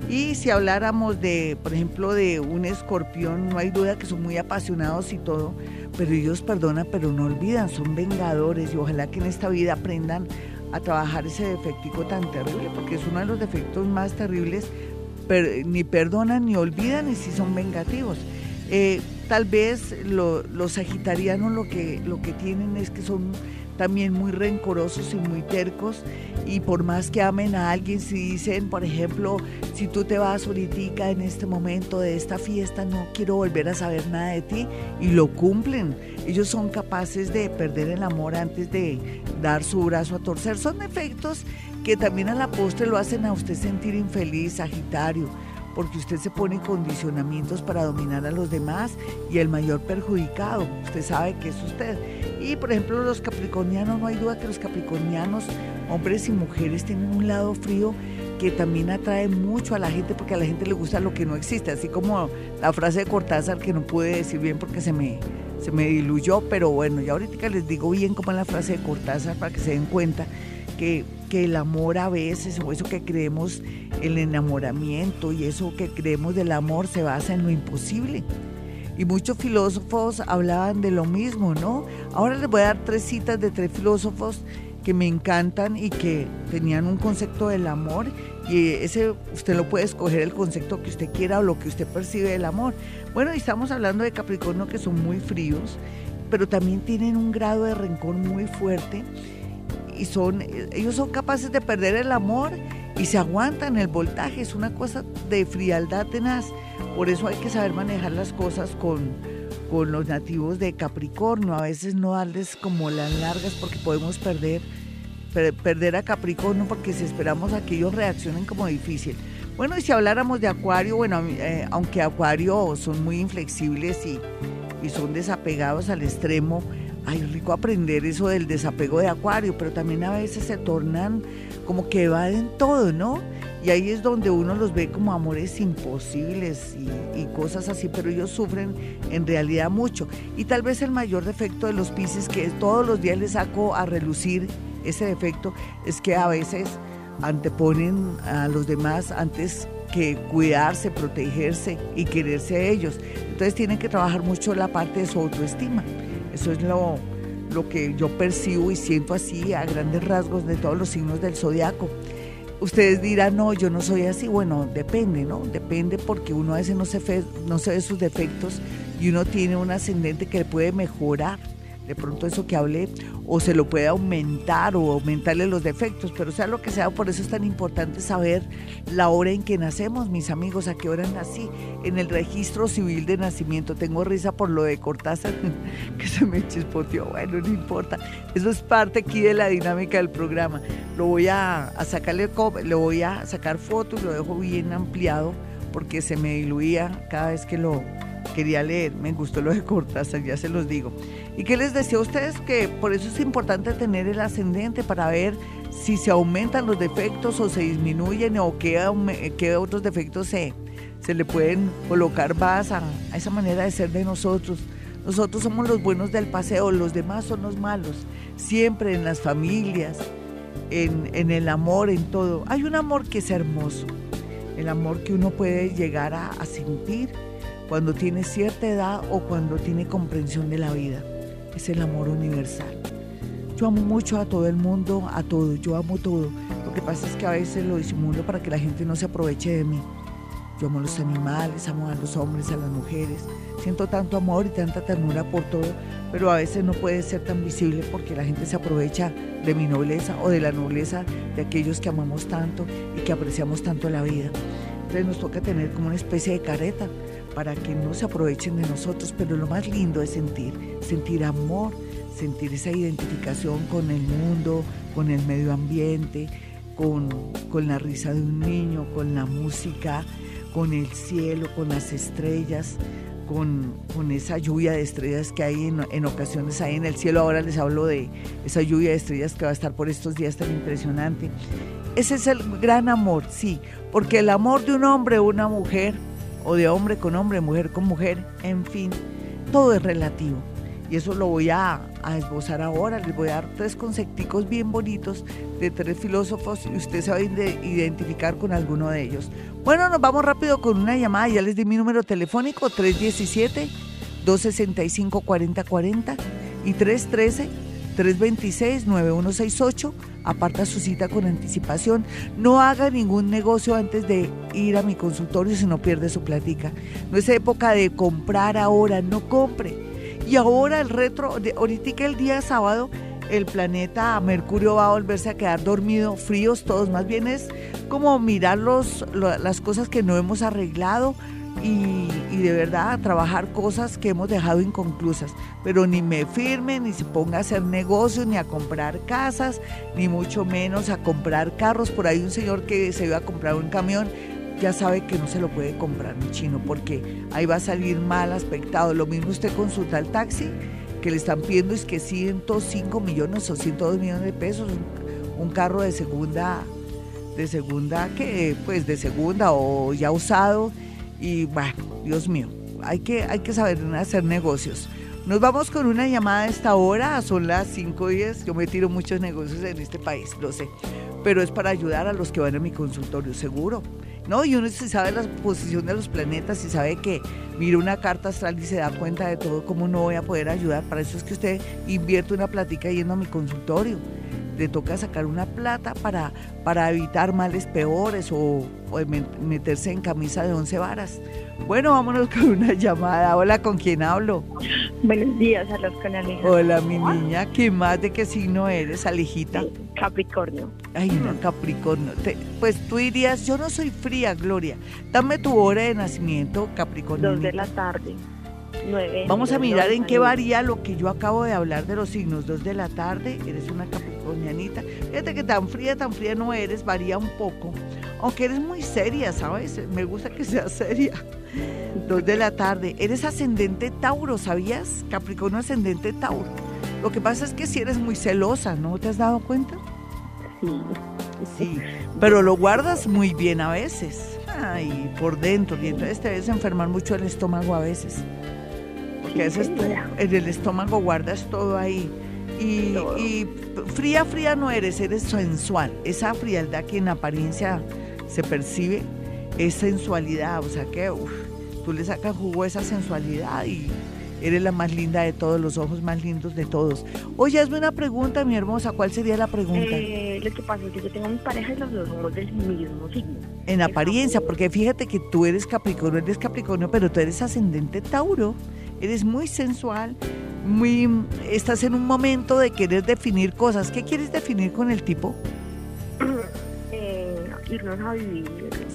Y si habláramos de, por ejemplo, de un escorpión, no hay duda que son muy apasionados y todo, pero ellos perdonan, pero no olvidan, son vengadores y ojalá que en esta vida aprendan a trabajar ese defectico tan terrible, porque es uno de los defectos más terribles, ni perdonan ni olvidan y sí son vengativos. Eh, tal vez los sagitarianos lo que, lo que tienen es que son también muy rencorosos y muy tercos y por más que amen a alguien, si dicen, por ejemplo, si tú te vas ahorita en este momento de esta fiesta, no quiero volver a saber nada de ti y lo cumplen. Ellos son capaces de perder el amor antes de dar su brazo a torcer. Son efectos que también a la postre lo hacen a usted sentir infeliz, Sagitario porque usted se pone condicionamientos para dominar a los demás y el mayor perjudicado, usted sabe que es usted. Y por ejemplo los capricornianos, no hay duda que los capricornianos, hombres y mujeres, tienen un lado frío que también atrae mucho a la gente porque a la gente le gusta lo que no existe, así como la frase de Cortázar que no pude decir bien porque se me, se me diluyó, pero bueno, ya ahorita les digo bien como es la frase de Cortázar para que se den cuenta que, que el amor a veces, o eso que creemos, el enamoramiento y eso que creemos del amor se basa en lo imposible. Y muchos filósofos hablaban de lo mismo, ¿no? Ahora les voy a dar tres citas de tres filósofos que me encantan y que tenían un concepto del amor y ese usted lo puede escoger el concepto que usted quiera o lo que usted percibe del amor. Bueno, y estamos hablando de Capricornio que son muy fríos, pero también tienen un grado de rencor muy fuerte y son ellos son capaces de perder el amor y se aguantan el voltaje, es una cosa de frialdad tenaz. Por eso hay que saber manejar las cosas con con los nativos de Capricornio, a veces no darles como las largas porque podemos perder, perder a Capricornio porque si esperamos a que ellos reaccionen como difícil. Bueno, y si habláramos de Acuario, bueno, eh, aunque Acuario son muy inflexibles y, y son desapegados al extremo, hay rico aprender eso del desapego de Acuario, pero también a veces se tornan como que evaden todo, ¿no? Y ahí es donde uno los ve como amores imposibles y, cosas así, pero ellos sufren en realidad mucho. Y tal vez el mayor defecto de los Pisces, que todos los días les saco a relucir ese defecto, es que a veces anteponen a los demás antes que cuidarse, protegerse y quererse a ellos. Entonces tienen que trabajar mucho la parte de su autoestima. Eso es lo, lo que yo percibo y siento así a grandes rasgos de todos los signos del zodiaco. Ustedes dirán, no, yo no soy así. Bueno, depende, ¿no? Depende porque uno a veces no se, no se ve sus defectos y uno tiene un ascendente que le puede mejorar de pronto eso que hablé, o se lo puede aumentar o aumentarle los defectos, pero sea lo que sea, por eso es tan importante saber la hora en que nacemos, mis amigos, a qué hora nací, en el registro civil de nacimiento. Tengo risa por lo de Cortázar, que se me chispoteó, bueno, no importa, eso es parte aquí de la dinámica del programa. Lo voy a, sacarle, le voy a sacar fotos, lo dejo bien ampliado, porque se me diluía cada vez que lo quería leer. Me gustó lo de Cortázar, ya se los digo. ¿Y qué les decía a ustedes? Que por eso es importante tener el ascendente para ver si se aumentan los defectos o se disminuyen o qué, otros defectos se, se le pueden colocar más a, esa manera de ser de nosotros. Nosotros somos los buenos del paseo, los demás son los malos. Siempre en las familias, en, el amor, en todo. Hay un amor que es hermoso, el amor que uno puede llegar a sentir cuando tiene cierta edad o cuando tiene comprensión de la vida. Es el amor universal. Yo amo mucho a todo el mundo, a todo, yo amo todo. Lo que pasa es que a veces lo disimulo para que la gente no se aproveche de mí. Yo amo a los animales, amo a los hombres, a las mujeres. Siento tanto amor y tanta ternura por todo, pero a veces no puede ser tan visible porque la gente se aprovecha de mi nobleza o de la nobleza de aquellos que amamos tanto y que apreciamos tanto la vida. Entonces nos toca tener como una especie de careta para que no se aprovechen de nosotros, pero lo más lindo es sentir, sentir amor, sentir esa identificación con el mundo, con el medio ambiente, con, con la risa de un niño, con la música, con el cielo, con las estrellas, con, con, esa lluvia de estrellas que hay en, en, ocasiones ahí en el cielo. Ahora les hablo de esa lluvia de estrellas que va a estar por estos días tan impresionante. Ese es el gran amor, sí, porque el amor de un hombre o una mujer o de hombre con hombre, mujer con mujer, en fin, todo es relativo. Y eso lo voy a, esbozar ahora, les voy a dar tres concepticos bien bonitos de tres filósofos y usted se va a identificar con alguno de ellos. Bueno, nos vamos rápido con una llamada, ya les di mi número telefónico 317-265-4040 y 313-326-9168 aparta su cita con anticipación. No haga ningún negocio antes de ir a mi consultorio si no pierde su platica. No es época de comprar ahora, no compre. Y ahora el retro, ahorita el día sábado, el planeta Mercurio va a volverse a quedar dormido, fríos todos. Más bien es como mirar los, las cosas que no hemos arreglado, y, de verdad trabajar cosas que hemos dejado inconclusas. Pero ni me firme, ni se ponga a hacer negocios, ni a comprar casas, ni mucho menos a comprar carros. Por ahí un señor que se iba a comprar un camión ya sabe que no se lo puede comprar un chino porque ahí va a salir mal aspectado. Lo mismo usted consulta al taxi que le están pidiendo es que 105 millones o 102 millones de pesos, un carro de segunda, de segunda, que pues de segunda o ya usado y bueno, Dios mío, hay que, hay que saber hacer negocios. Nos vamos con una llamada a esta hora, son las 5 días. Yo me tiro muchos negocios en este país, lo sé, pero es para ayudar a los que van a mi consultorio, seguro. ¿no? Y uno si sabe la posición de los planetas y sabe que mira una carta astral y se da cuenta de todo, ¿cómo no voy a poder ayudar? Para eso es que usted invierte una platica yendo a mi consultorio. Le toca sacar una plata para, para evitar males peores o, meterse en camisa de once varas. Bueno, vámonos con una llamada. Hola, ¿con quién hablo? Buenos días, a los con Hola, mi niña. ¿Qué más de qué signo eres, Alejita? Capricornio. Ay, no, Capricornio. pues tú dirías, yo no soy fría, Gloria. Dame tu hora de nacimiento, Capricornio. Dos de la tarde. Vamos a mirar en qué varía lo que yo acabo de hablar de los signos. Dos de la tarde, eres una capricornianita. Fíjate que tan fría, tan fría no eres, varía un poco. Aunque eres muy seria, ¿sabes? Me gusta que seas seria. Dos de la tarde. Eres ascendente Tauro, ¿sabías? Capricornio ascendente Tauro. Lo que pasa es que si eres muy celosa, ¿no te has dado cuenta? Sí. Sí, pero lo guardas muy bien a veces. Ay, por dentro. Y entonces te debes enfermar mucho el estómago a veces. Porque a veces en el estómago guardas todo ahí. Y, y, fría, fría no eres, eres sensual. Esa frialdad que en apariencia se percibe es sensualidad. O sea que tú le sacas jugo a esa sensualidad y Eres la más linda de todos, los ojos más lindos de todos. Oye, hazme una pregunta, mi hermosa. ¿Cuál sería la pregunta? Eh, lo que pasa es que yo tengo mi pareja y los dos somos del mismo signo. En apariencia, porque fíjate que tú eres Capricornio, eres Capricornio, pero tú eres ascendente Tauro. Eres muy sensual, muy estás en un momento de querer definir cosas. ¿Qué quieres definir con el tipo? irnos a vivir.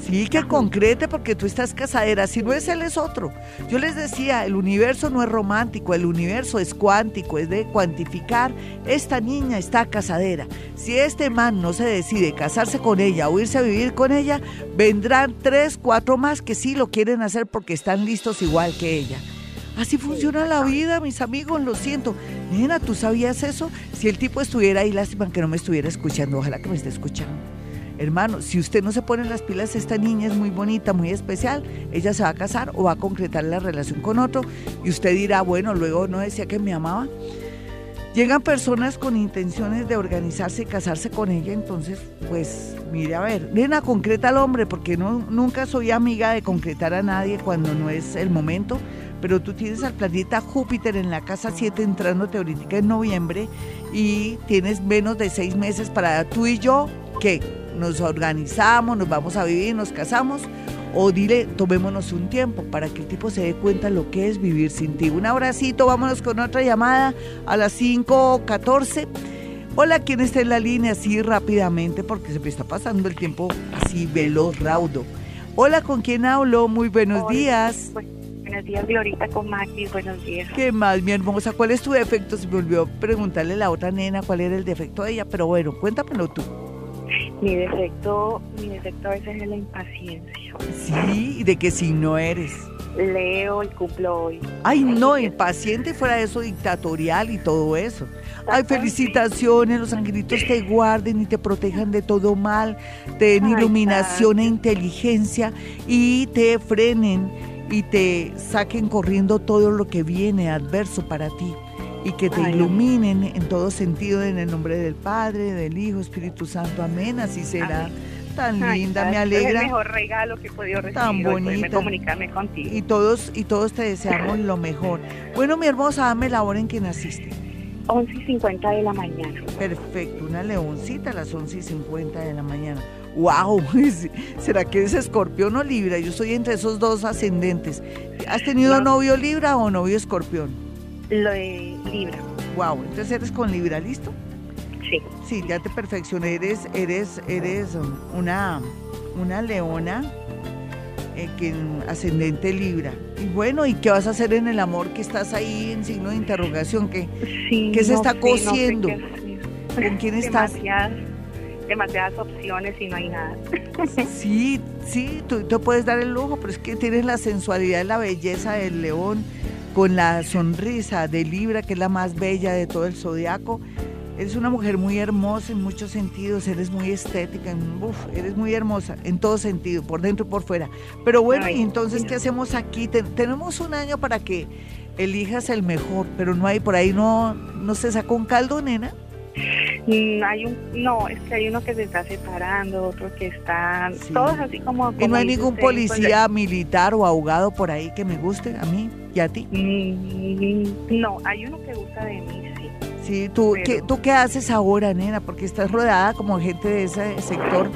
Sí, que concrete porque tú estás casadera. Si no es él, es otro. Yo les decía, el universo no es romántico, el universo es cuántico, es de cuantificar. Esta niña está casadera. Si este man no se decide casarse con ella o irse a vivir con ella, vendrán tres, cuatro más que sí lo quieren hacer porque están listos igual que ella. Así funciona la vida, mis amigos, lo siento. Nena, ¿tú sabías eso? Si el tipo estuviera ahí, lástima que no me estuviera escuchando, ojalá que me esté escuchando. Hermano, si usted no se pone las pilas, esta niña es muy bonita, muy especial, ella se va a casar o va a concretar la relación con otro y usted dirá, bueno, luego no decía que me amaba. Llegan personas con intenciones de organizarse y casarse con ella, entonces, pues, mire, a ver, nena, concreta al hombre, porque no, nunca soy amiga de concretar a nadie cuando no es el momento, pero tú tienes al planeta Júpiter en la casa 7 entrando teórica en noviembre y tienes menos de seis meses para tú y yo, ¿qué? nos organizamos, nos vamos a vivir, nos casamos, o dile, tomémonos un tiempo para que el tipo se dé cuenta lo que es vivir sin ti. Un abracito, vámonos con otra llamada a las 5.14. Hola, ¿quién está en la línea? Así rápidamente, porque se me está pasando el tiempo así veloz, raudo. Hola, ¿con quién hablo? Muy buenos días. Buenos días, Glorita, con Magdi, buenos días. ¿Qué más, mi hermosa? ¿Cuál es tu defecto? Se me olvidó preguntarle a la otra nena cuál era el defecto de ella, pero bueno, cuéntamelo tú. Mi defecto, mi defecto a veces es la impaciencia. Sí, ¿y de qué signo eres? Leo y cumplo hoy. Ay, no, impaciente fuera de eso dictatorial y todo eso. Ay, felicitaciones, los angelitos te guarden y te protejan de todo mal, te den iluminación e inteligencia y te frenen y te saquen corriendo todo lo que viene adverso para ti y que te iluminen en todo sentido en el nombre del Padre, del Hijo, Espíritu Santo. Amén. Así será. Tan linda, me alegra. Es el mejor regalo que he podido recibir. Tan bonita. comunicarme contigo. Y todos, y todos te deseamos lo mejor. Bueno, mi hermosa, dame la hora en que naciste. 11 y 50 de la mañana. Perfecto, una leoncita a las 11 y 50 de la mañana. ¡Wow! ¿Será que es escorpión o libra? Yo soy entre esos dos ascendentes. ¿Has tenido novio libra o novio escorpión? Lo de Libra. Wow, entonces eres con Libra, ¿listo? Sí. Sí, ya te perfeccioné. Eres, eres, eres una, una leona eh, que, ascendente Libra. Y bueno, ¿y qué vas a hacer en el amor que estás ahí en signo de interrogación? ¿Qué, se está cociendo? ¿Con quién estás? demasiadas opciones y no hay nada. Sí, sí, tú te puedes dar el lujo, pero es que tienes la sensualidad y la belleza del león con la sonrisa de Libra, que es la más bella de todo el zodiaco. Eres una mujer muy hermosa en muchos sentidos, eres muy estética, eres muy hermosa en todo sentido, por dentro y por fuera. Pero bueno, ¿y entonces qué hacemos aquí? tenemos un año para que elijas el mejor, pero no hay, por ahí no, no se sacó un caldo, nena. Mm, hay un, no, es que hay uno que se está separando, otro que está, todos así como... ¿Y no hay ningún pues, policía militar o abogado por ahí que me guste a mí y a ti? Mm, no, hay uno que gusta de mí, sí. Sí, ¿tú, ¿qué, ¿tú qué haces ahora, nena? Porque estás rodeada como gente de ese sector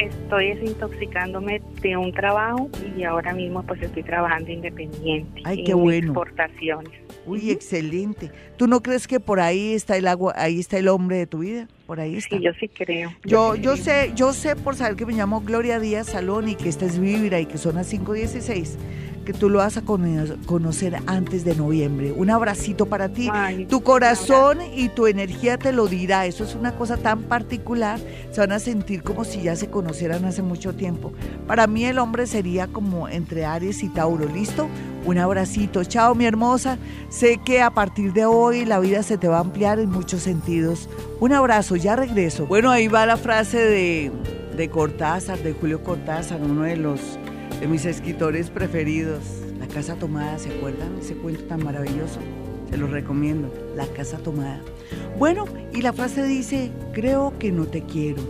estoy desintoxicándome de un trabajo y ahora mismo pues estoy trabajando independiente. Ay, qué bueno. Exportaciones. Uy, excelente. ¿Tú no crees que por ahí está el agua, ahí está el hombre de tu vida? Por ahí está. Sí, yo sí creo. Yo, yo, sé, yo sé por saber que me llamo Gloria Díaz Salón y que esta es Vibra y que son las 5.16 que tú lo vas a conocer antes de noviembre. Un abracito para ti. tu corazón y tu energía te lo dirá. Eso es una cosa tan particular. Se van a sentir como si ya se conocieran hace mucho tiempo. Para mí el hombre sería como entre Aries y Tauro. ¿Listo? Un abracito. Chao, mi hermosa. Sé que a partir de hoy la vida se te va a ampliar en muchos sentidos. Un abrazo, ya regreso. Bueno, ahí va la frase de, de Cortázar, de Julio Cortázar, uno de los de mis escritores preferidos. La Casa Tomada, ¿se acuerdan? Ese cuento tan maravilloso. Se los recomiendo. La Casa Tomada. Bueno, y la frase dice, creo que no te quiero,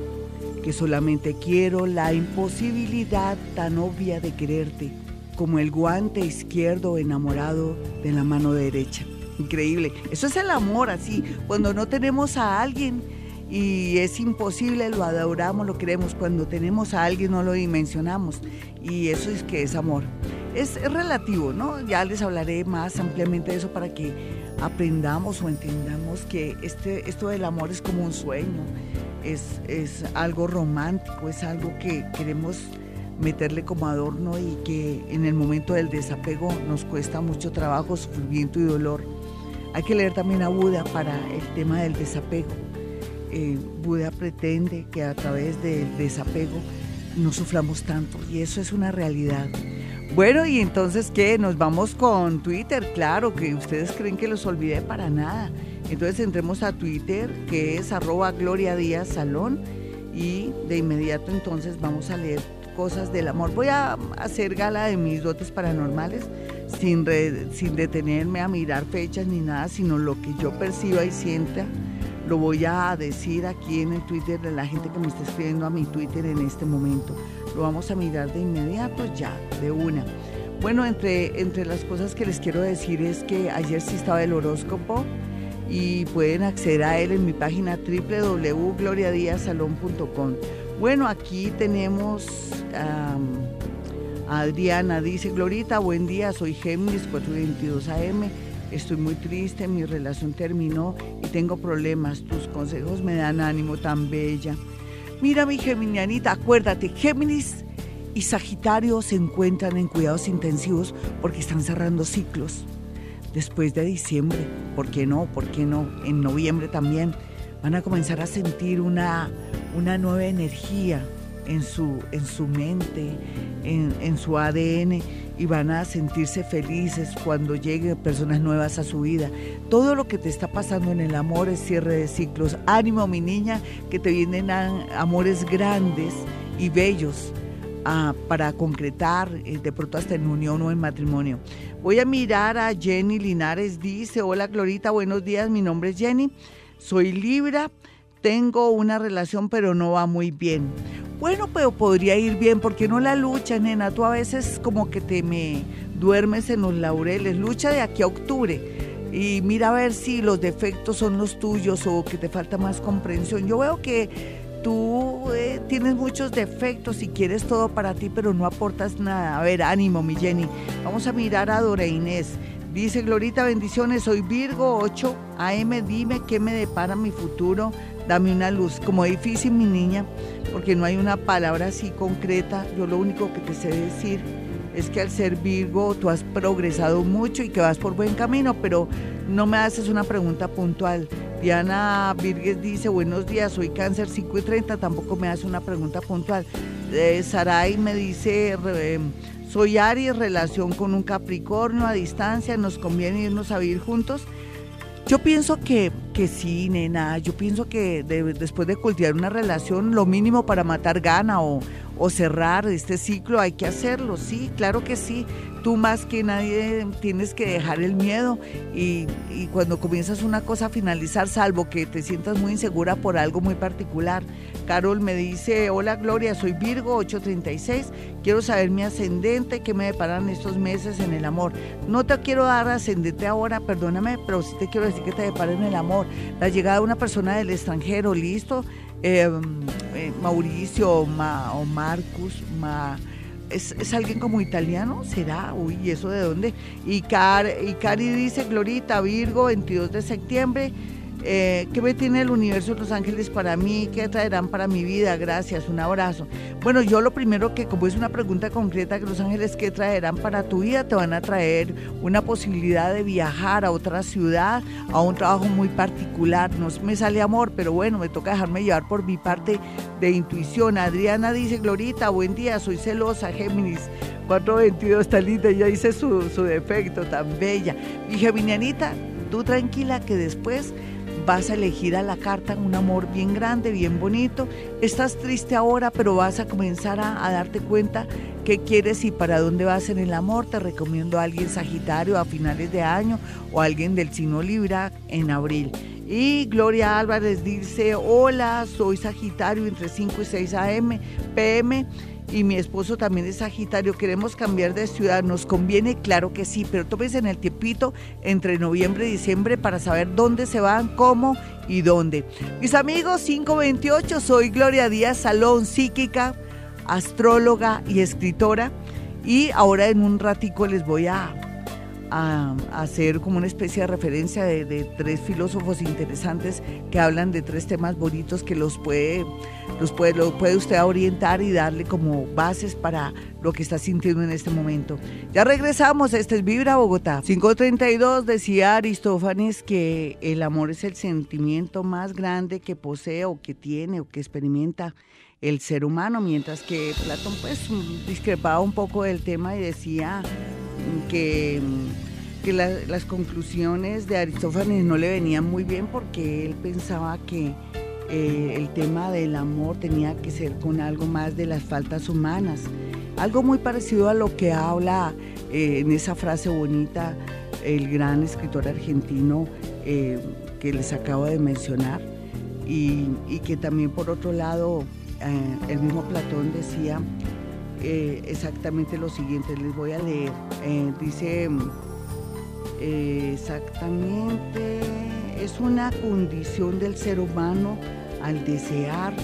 que solamente quiero la imposibilidad tan obvia de quererte, como el guante izquierdo enamorado de la mano derecha. Increíble. Eso es el amor así. Cuando no tenemos a alguien y es imposible, lo adoramos, lo queremos. Cuando tenemos a alguien no lo dimensionamos y eso es que es amor. Es, relativo, ¿no? Ya les hablaré más ampliamente de eso para que aprendamos o entendamos que este, esto del amor es como un sueño, es, es algo romántico, es algo que queremos meterle como adorno y que en el momento del desapego nos cuesta mucho trabajo, sufrimiento y dolor. Hay que leer también a Buda para el tema del desapego eh, Buda pretende que a través del desapego no suframos tanto y eso es una realidad. Bueno, y entonces, ¿qué? Nos vamos con Twitter, claro, que ustedes creen que los olvidé para nada. Entonces entremos a Twitter, que es arroba Gloria Salón, y de inmediato entonces vamos a leer cosas del amor. Voy a hacer gala de mis dotes paranormales sin, sin detenerme a mirar fechas ni nada, sino lo que yo perciba y sienta lo voy a decir aquí en el Twitter de la gente que me está escribiendo a mi Twitter en este momento. Lo vamos a mirar de inmediato ya, de una. Bueno, entre, entre las cosas que les quiero decir es que ayer sí estaba el horóscopo y pueden acceder a él en mi página www.gloriadiazalón.com. Bueno, aquí tenemos a Adriana, dice Glorita, buen día, soy Géminis 422 AM estoy muy triste, mi relación terminó y tengo problemas, tus consejos me dan ánimo tan bella. Mira mi geminianita, acuérdate, Géminis y Sagitario se encuentran en cuidados intensivos porque están cerrando ciclos. Después de diciembre, ¿por qué no? ¿Por qué no? En noviembre también van a comenzar a sentir una, una nueva energía en su, en su mente, en, en su ADN y van a sentirse felices cuando lleguen personas nuevas a su vida. Todo lo que te está pasando en el amor es cierre de ciclos. Ánimo, mi niña, que te vienen amores grandes y bellos. Ah, para concretar eh, de pronto hasta en unión o en matrimonio. Voy a mirar a Jenny Linares, dice, hola Glorita, buenos días, mi nombre es Jenny, soy Libra, tengo una relación pero no va muy bien. Bueno, pero podría ir bien, porque no la lucha, nena? Tú a veces como que te me duermes en los laureles. Lucha de aquí a octubre y mira a ver si los defectos son los tuyos o que te falta más comprensión. Yo veo que tú eh, tienes muchos defectos y quieres todo para ti, pero no aportas nada. A ver, ánimo, mi Jenny. Vamos a mirar a Dora Inés. Dice Glorita, bendiciones, soy Virgo 8 AM, dime qué me depara mi futuro, dame una luz. Como difícil, mi niña, porque no hay una palabra así concreta. Yo lo único que te sé decir es que al ser Virgo tú has progresado mucho y que vas por buen camino, pero no me haces una pregunta puntual. Diana Virgues dice, buenos días, soy cáncer 5 y 30, tampoco me hace una pregunta puntual. Eh, Saray me dice, em, soy Aries, relación con un Capricornio a distancia, nos conviene irnos a vivir juntos. Yo pienso que, que sí, nena, yo pienso que después de cultivar una relación, lo mínimo para matar gana o, o cerrar este ciclo hay que hacerlo, sí, claro que sí tú más que nadie tienes que dejar el miedo y, cuando comienzas una cosa a finalizar, salvo que te sientas muy insegura por algo muy particular. Carol me dice, hola Gloria, soy Virgo 836, quiero saber mi ascendente, qué me deparan estos meses en el amor. No te quiero dar ascendente ahora, perdóname, pero sí te quiero decir que te deparen el amor. La llegada de una persona del extranjero, listo. Em, eh, Mauricio o Marcus, Ma, ¿Es, alguien como italiano? ¿Será? Uy, ¿y eso de dónde? Y, Car, y Cari dice, Glorita, Virgo, 22 de septiembre, eh, ¿Qué me tiene el universo de Los Ángeles para mí? ¿Qué traerán para mi vida? Gracias, un abrazo. Bueno, yo lo primero que, como es una pregunta concreta, Los Ángeles, ¿qué traerán para tu vida? Te van a traer una posibilidad de viajar a otra ciudad, a un trabajo muy particular. No me sale amor, pero bueno, me toca dejarme llevar por mi parte de intuición. Adriana dice, Glorita, buen día, soy celosa, Géminis. 422 está linda, ya hice su, su defecto, tan bella. Y Geminianita, tú tranquila que después vas a elegir a la carta un amor bien grande, bien bonito. Estás triste ahora, pero vas a comenzar a, darte cuenta qué quieres y para dónde vas en el amor. Te recomiendo a alguien Sagitario a finales de año o alguien del signo Libra en abril. Y Gloria Álvarez dice, hola, soy Sagitario entre 5 y 6 AM, PM y mi esposo también es Sagitario, queremos cambiar de ciudad, ¿nos conviene? Claro que sí, pero tómese en el tiempito entre noviembre y diciembre para saber dónde se van, cómo y dónde. Mis amigos, 528, soy Gloria Díaz Salón, psíquica, astróloga y escritora. Y ahora en un ratico les voy a a, hacer como una especie de referencia de, tres filósofos interesantes que hablan de tres temas bonitos que los puede, los puede, lo puede usted orientar y darle como bases para lo que está sintiendo en este momento. Ya regresamos, este es Vibra Bogotá. 532 decía Aristófanes que el amor es el sentimiento más grande que posee o que tiene o que experimenta el ser humano, mientras que Platón pues discrepaba un poco del tema y decía que, que las conclusiones de Aristófanes no le venían muy bien porque él pensaba que eh, el tema del amor tenía que ser con algo más de las faltas humanas, algo muy parecido a lo que habla eh, en esa frase bonita el gran escritor argentino eh, que les acabo de mencionar y, y que también por otro lado el mismo Platón decía eh, exactamente lo siguiente, les voy a leer. Eh, dice eh, exactamente, es una condición del ser humano al desear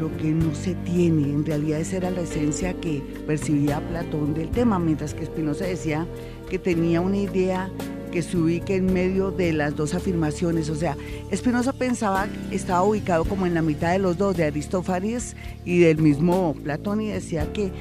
lo que no se tiene. En realidad esa era la esencia que percibía Platón del tema, mientras que Spinoza decía que tenía una idea que se ubique en medio de las dos afirmaciones. O sea, Spinoza pensaba que estaba ubicado como en la mitad de los dos, de Aristófanes y del mismo Platón, y decía que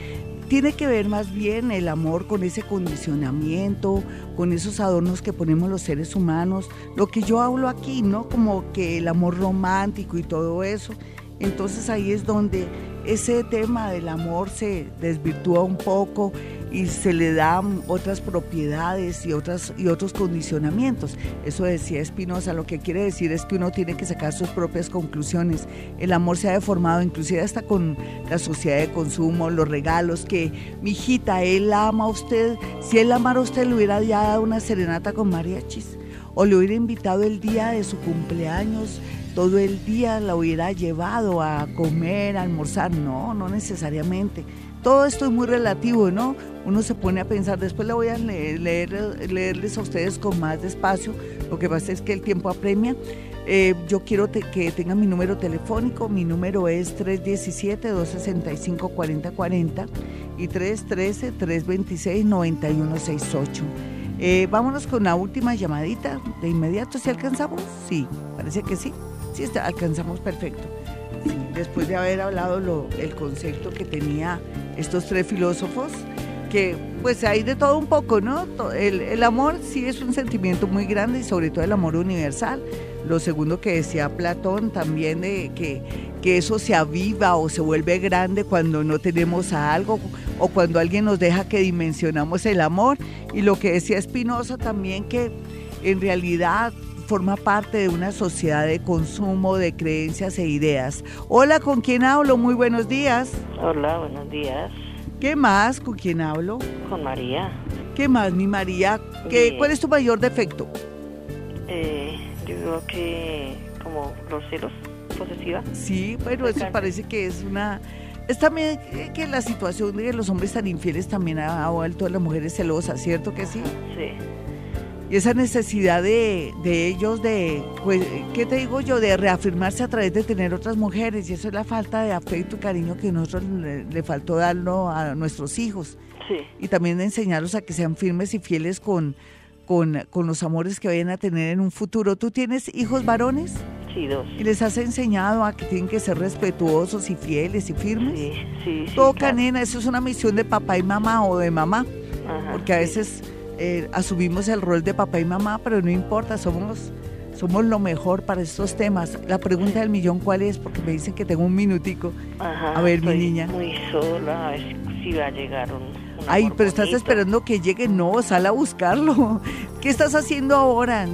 tiene que ver más bien el amor con ese condicionamiento, con esos adornos que ponemos los seres humanos, lo que yo hablo aquí, ¿no? Como que el amor romántico y todo eso. Entonces ahí es donde ese tema del amor se desvirtúa un poco y se le dan otras propiedades y, otras, y otros condicionamientos. Eso decía Spinoza, lo que quiere decir es que uno tiene que sacar sus propias conclusiones. El amor se ha deformado, inclusive hasta con la sociedad de consumo, los regalos, que mi hijita, él ama a usted, si él amara a usted le hubiera ya dado una serenata con mariachis o le hubiera invitado el día de su cumpleaños todo el día la hubiera llevado a comer, a almorzar. No, no necesariamente. Todo esto es muy relativo, ¿no? Uno se pone a pensar, después le voy a leer, leerles a ustedes con más despacio, lo que pasa es que el tiempo apremia. Eh, yo quiero que tengan mi número telefónico, mi número es 317-265-4040 y 313-326-9168. Eh, vámonos con la última llamadita de inmediato, si alcanzamos, sí, parece que sí, sí alcanzamos perfecto. Después de haber hablado el concepto que tenía estos tres filósofos, que pues hay de todo un poco, ¿no? El, el, amor sí es un sentimiento muy grande y sobre todo el amor universal, Lo segundo que decía Platón también de que, que eso se aviva o se vuelve grande cuando no tenemos a algo o cuando alguien nos deja que dimensionamos el amor. Y lo que decía Espinosa también que en realidad forma parte de una sociedad de consumo de creencias e ideas. Hola, ¿con quién hablo? Muy buenos días. Hola, buenos días. ¿Qué más? ¿Con quién hablo? Con María. ¿Qué más, mi María? ¿Qué, ¿Cuál es tu mayor defecto? Eh, yo creo que como los celos, posesiva. Sí, bueno, eso parece que es una... Es también que la situación de los hombres tan infieles también ha vuelto a las mujeres celosas, ¿cierto que sí? Sí. Y esa necesidad de, de, ellos de, pues, ¿qué te digo yo? De reafirmarse a través de tener otras mujeres. Y eso es la falta de afecto y cariño que nosotros le, le faltó darlo a nuestros hijos. Sí. Y también enseñarlos a que sean firmes y fieles con, con, con los amores que vayan a tener en un futuro. ¿Tú tienes hijos varones? Sí, dos. ¿Y les has enseñado a que tienen que ser respetuosos y fieles y firmes? Sí, sí. sí Toca, nena, eso es una misión de papá y mamá o de mamá. porque a veces eh, asumimos el rol de papá y mamá, pero no importa, somos, somos lo mejor para estos temas. La pregunta del millón, ¿cuál es? Porque me dicen que tengo un minutico. Ajá, a ver, mi niña. Muy sola, a ver si va a llegar un. un Ay, pero estás esperando que llegue, no, sal a buscarlo. ¿Qué estás haciendo ahora?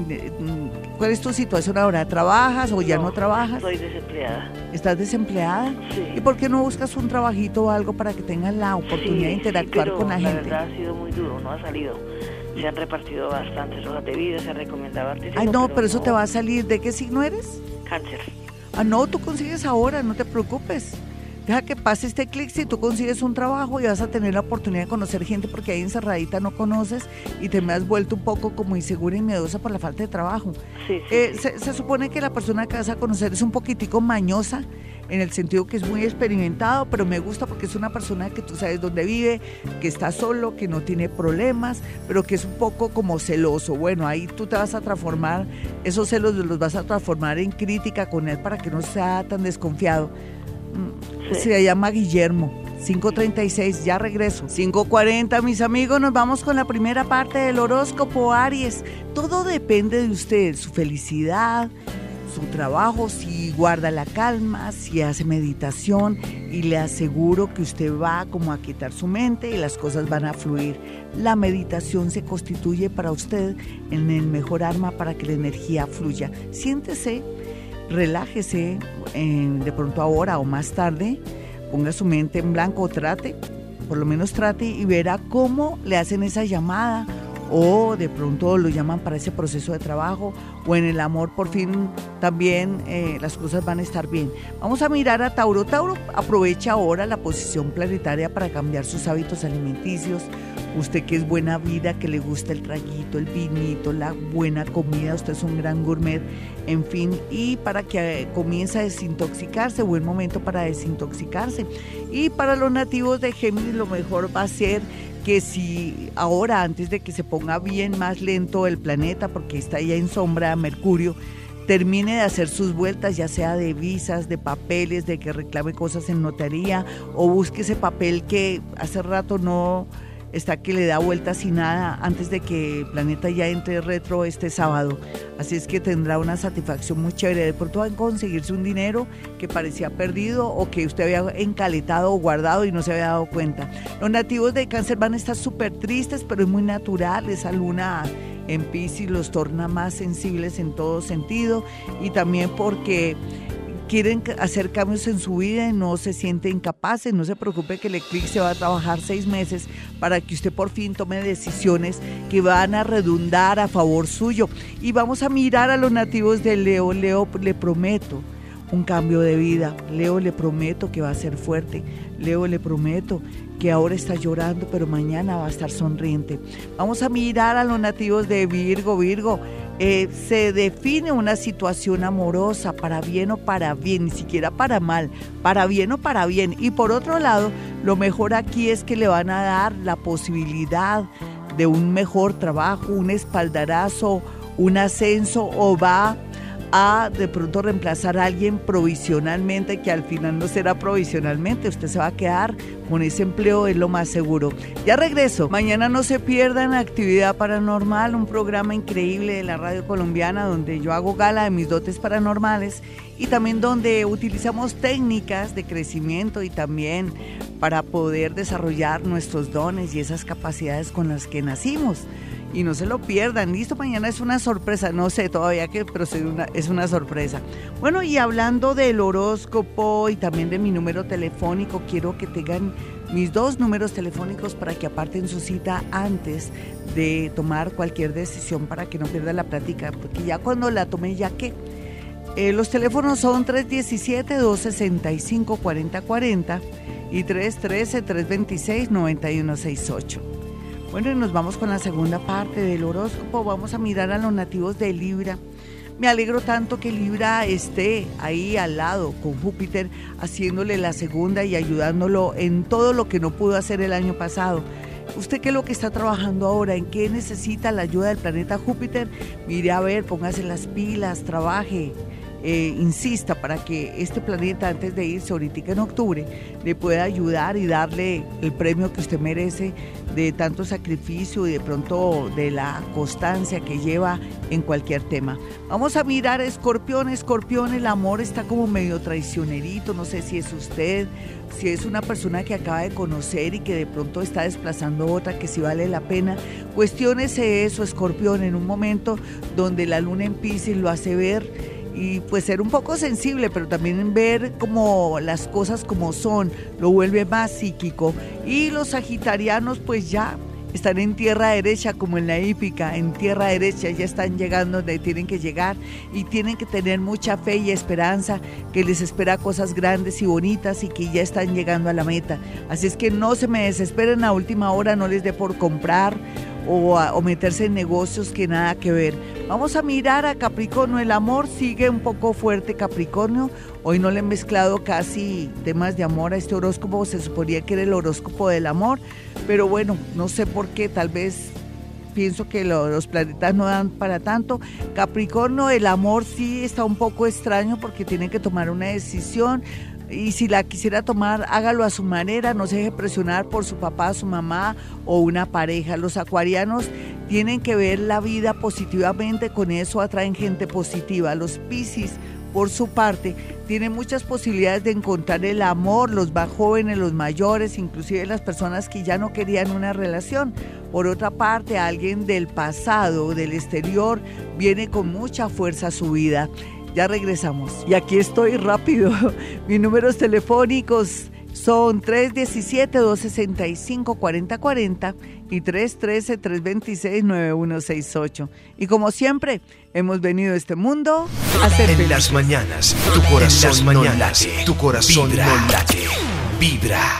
¿Cuál es tu situación ahora? ¿Trabajas o ya no, trabajas? Estoy desempleada. ¿Estás desempleada? Sí. ¿Y por qué no buscas un trabajito o algo para que tengas la oportunidad Sí, de interactuar sí, pero con la gente? verdad ha sido muy duro, no ha salido. Se han repartido bastantes hojas de vida, se ha recomendado Ay, no, pero eso te va a salir. ¿De qué signo eres? Cáncer. Ah, no, tú consigues ahora, no te preocupes. Deja que pase este clic si tú consigues un trabajo y vas a tener la oportunidad de conocer gente porque ahí encerradita no conoces y te me has vuelto un poco como insegura y miedosa por la falta de trabajo. Sí, sí, Eh, sí. se, se supone que la persona que vas a conocer es un poquitico mañosa en el sentido que es muy experimentado, pero me gusta porque es una persona que tú sabes dónde vive, que está solo, que no tiene problemas, pero que es un poco como celoso. Bueno, ahí tú te vas a transformar, esos celos los vas a transformar en crítica con él para que no sea tan desconfiado. Mm, Sí. Se llama Guillermo. 536, ya regreso. 540, mis amigos, nos vamos con la primera parte del horóscopo Aries. Todo depende de usted, su felicidad, su trabajo, si guarda la calma, si hace meditación y le aseguro que usted va como a quitar su mente y las cosas van a fluir. La meditación se constituye para usted en el mejor arma para que la energía fluya. Siéntese, relájese eh, de pronto ahora o más tarde, ponga su mente en blanco trate, por lo menos trate y verá cómo le hacen esa llamada o de pronto lo llaman para ese proceso de trabajo o en el amor por fin también eh, las cosas van a estar bien. Vamos a mirar a Tauro. Tauro aprovecha ahora la posición planetaria para cambiar sus hábitos alimenticios. Usted que es buena vida, que le gusta el traguito, el vinito, la buena comida, usted es un gran gourmet, en fin, y para que eh, comience a desintoxicarse, buen momento para desintoxicarse. Y para los nativos de Géminis lo mejor va a ser que si ahora, antes de que se ponga bien más lento el planeta, porque está ya en sombra Mercurio, termine de hacer sus vueltas, ya sea de visas, de papeles, de que reclame cosas en notaría, o busque ese papel que hace rato no está que le da vueltas y nada antes de que planeta ya entre retro este sábado. Así es que tendrá una satisfacción muy chévere. De pronto va a conseguirse un dinero que parecía perdido o que usted había encaletado o guardado y no se había dado cuenta. Los nativos de cáncer van a estar súper tristes, pero es muy natural. Esa luna en Pisces los torna más sensibles en todo sentido y también porque quieren hacer cambios en su vida y no se sienten capaces, no se preocupe que el eclipse va a trabajar seis meses para que usted por fin tome decisiones que van a redundar a favor suyo. Y vamos a mirar a los nativos de Leo. Leo, le prometo un cambio de vida. Leo, le prometo que va a ser fuerte. Leo, le prometo que ahora está llorando, pero mañana va a estar sonriente. Vamos a mirar a los nativos de Virgo. Virgo, eh, se define una situación amorosa para bien o para bien, ni siquiera para mal, para bien o para bien. Y por otro lado, lo mejor aquí es que le van a dar la posibilidad de un mejor trabajo, un espaldarazo, un ascenso o va a de pronto reemplazar a alguien provisionalmente, que al final no será provisionalmente, usted se va a quedar con ese empleo, es lo más seguro. Ya regreso, mañana no se pierdan Actividad Paranormal, un programa increíble de la radio colombiana donde yo hago gala de mis dotes paranormales y también donde utilizamos técnicas de crecimiento y también para poder desarrollar nuestros dones y esas capacidades con las que nacimos y no se lo pierdan. Listo, mañana es una sorpresa, no sé todavía qué, pero es una sorpresa. Bueno, y hablando del horóscopo y también de mi número telefónico, quiero que tengan mis dos números telefónicos para que aparten su cita antes de tomar cualquier decisión para que no pierda la plática, porque ya cuando la tome ya que... Eh, los teléfonos son 317-265-4040 y 313-326-9168. Bueno, y nos vamos con la segunda parte del horóscopo. Vamos a mirar a los nativos de Libra. Me alegro tanto que Libra esté ahí al lado con Júpiter, haciéndole la segunda y ayudándolo en todo lo que no pudo hacer el año pasado. ¿Usted qué es lo que está trabajando ahora? ¿En qué necesita la ayuda del planeta Júpiter? Mire a ver, póngase las pilas, trabaje, eh, insista para que este planeta antes de irse ahorita en octubre le pueda ayudar y darle el premio que usted merece de tanto sacrificio y de pronto de la constancia que lleva en cualquier tema. Vamos a mirar escorpión, escorpión, el amor está como medio traicionerito, no sé si es usted, si es una persona que acaba de conocer y que de pronto está desplazando otra que si vale la pena. Cuestiónese eso, escorpión, en un momento donde la luna en Pisces lo hace ver y pues ser un poco sensible, pero también ver como las cosas como son, lo vuelve más psíquico. Y los sagitarianos pues ya están en tierra derecha como en la hípica, en tierra derecha ya están llegando donde tienen que llegar y tienen que tener mucha fe y esperanza que les espera cosas grandes y bonitas y que ya están llegando a la meta. Así es que no se me desesperen a última hora, no les dé por comprar o, meterse en negocios que nada que ver. Vamos a mirar a Capricornio, el amor sigue un poco fuerte Capricornio, hoy no le he mezclado casi temas de amor a este horóscopo, se suponía que era el horóscopo del amor, pero bueno, no sé por qué, tal vez pienso que los planetas no dan para tanto. Capricornio, el amor sí está un poco extraño porque tiene que tomar una decisión y si la quisiera tomar, hágalo a su manera, no se deje presionar por su papá, su mamá o una pareja. Los acuarianos tienen que ver la vida positivamente, con eso atraen gente positiva. Los piscis, por su parte, tienen muchas posibilidades de encontrar el amor, los más jóvenes, los mayores, inclusive las personas que ya no querían una relación. Por otra parte, alguien del pasado, del exterior, viene con mucha fuerza a su vida. Ya regresamos. Y aquí estoy rápido. Mis números telefónicos son 317-265-4040 y 313-326-9168. Y como siempre, hemos venido a este mundo a hacer En las mañanas, tu corazón no late, tu corazón no late, vibra.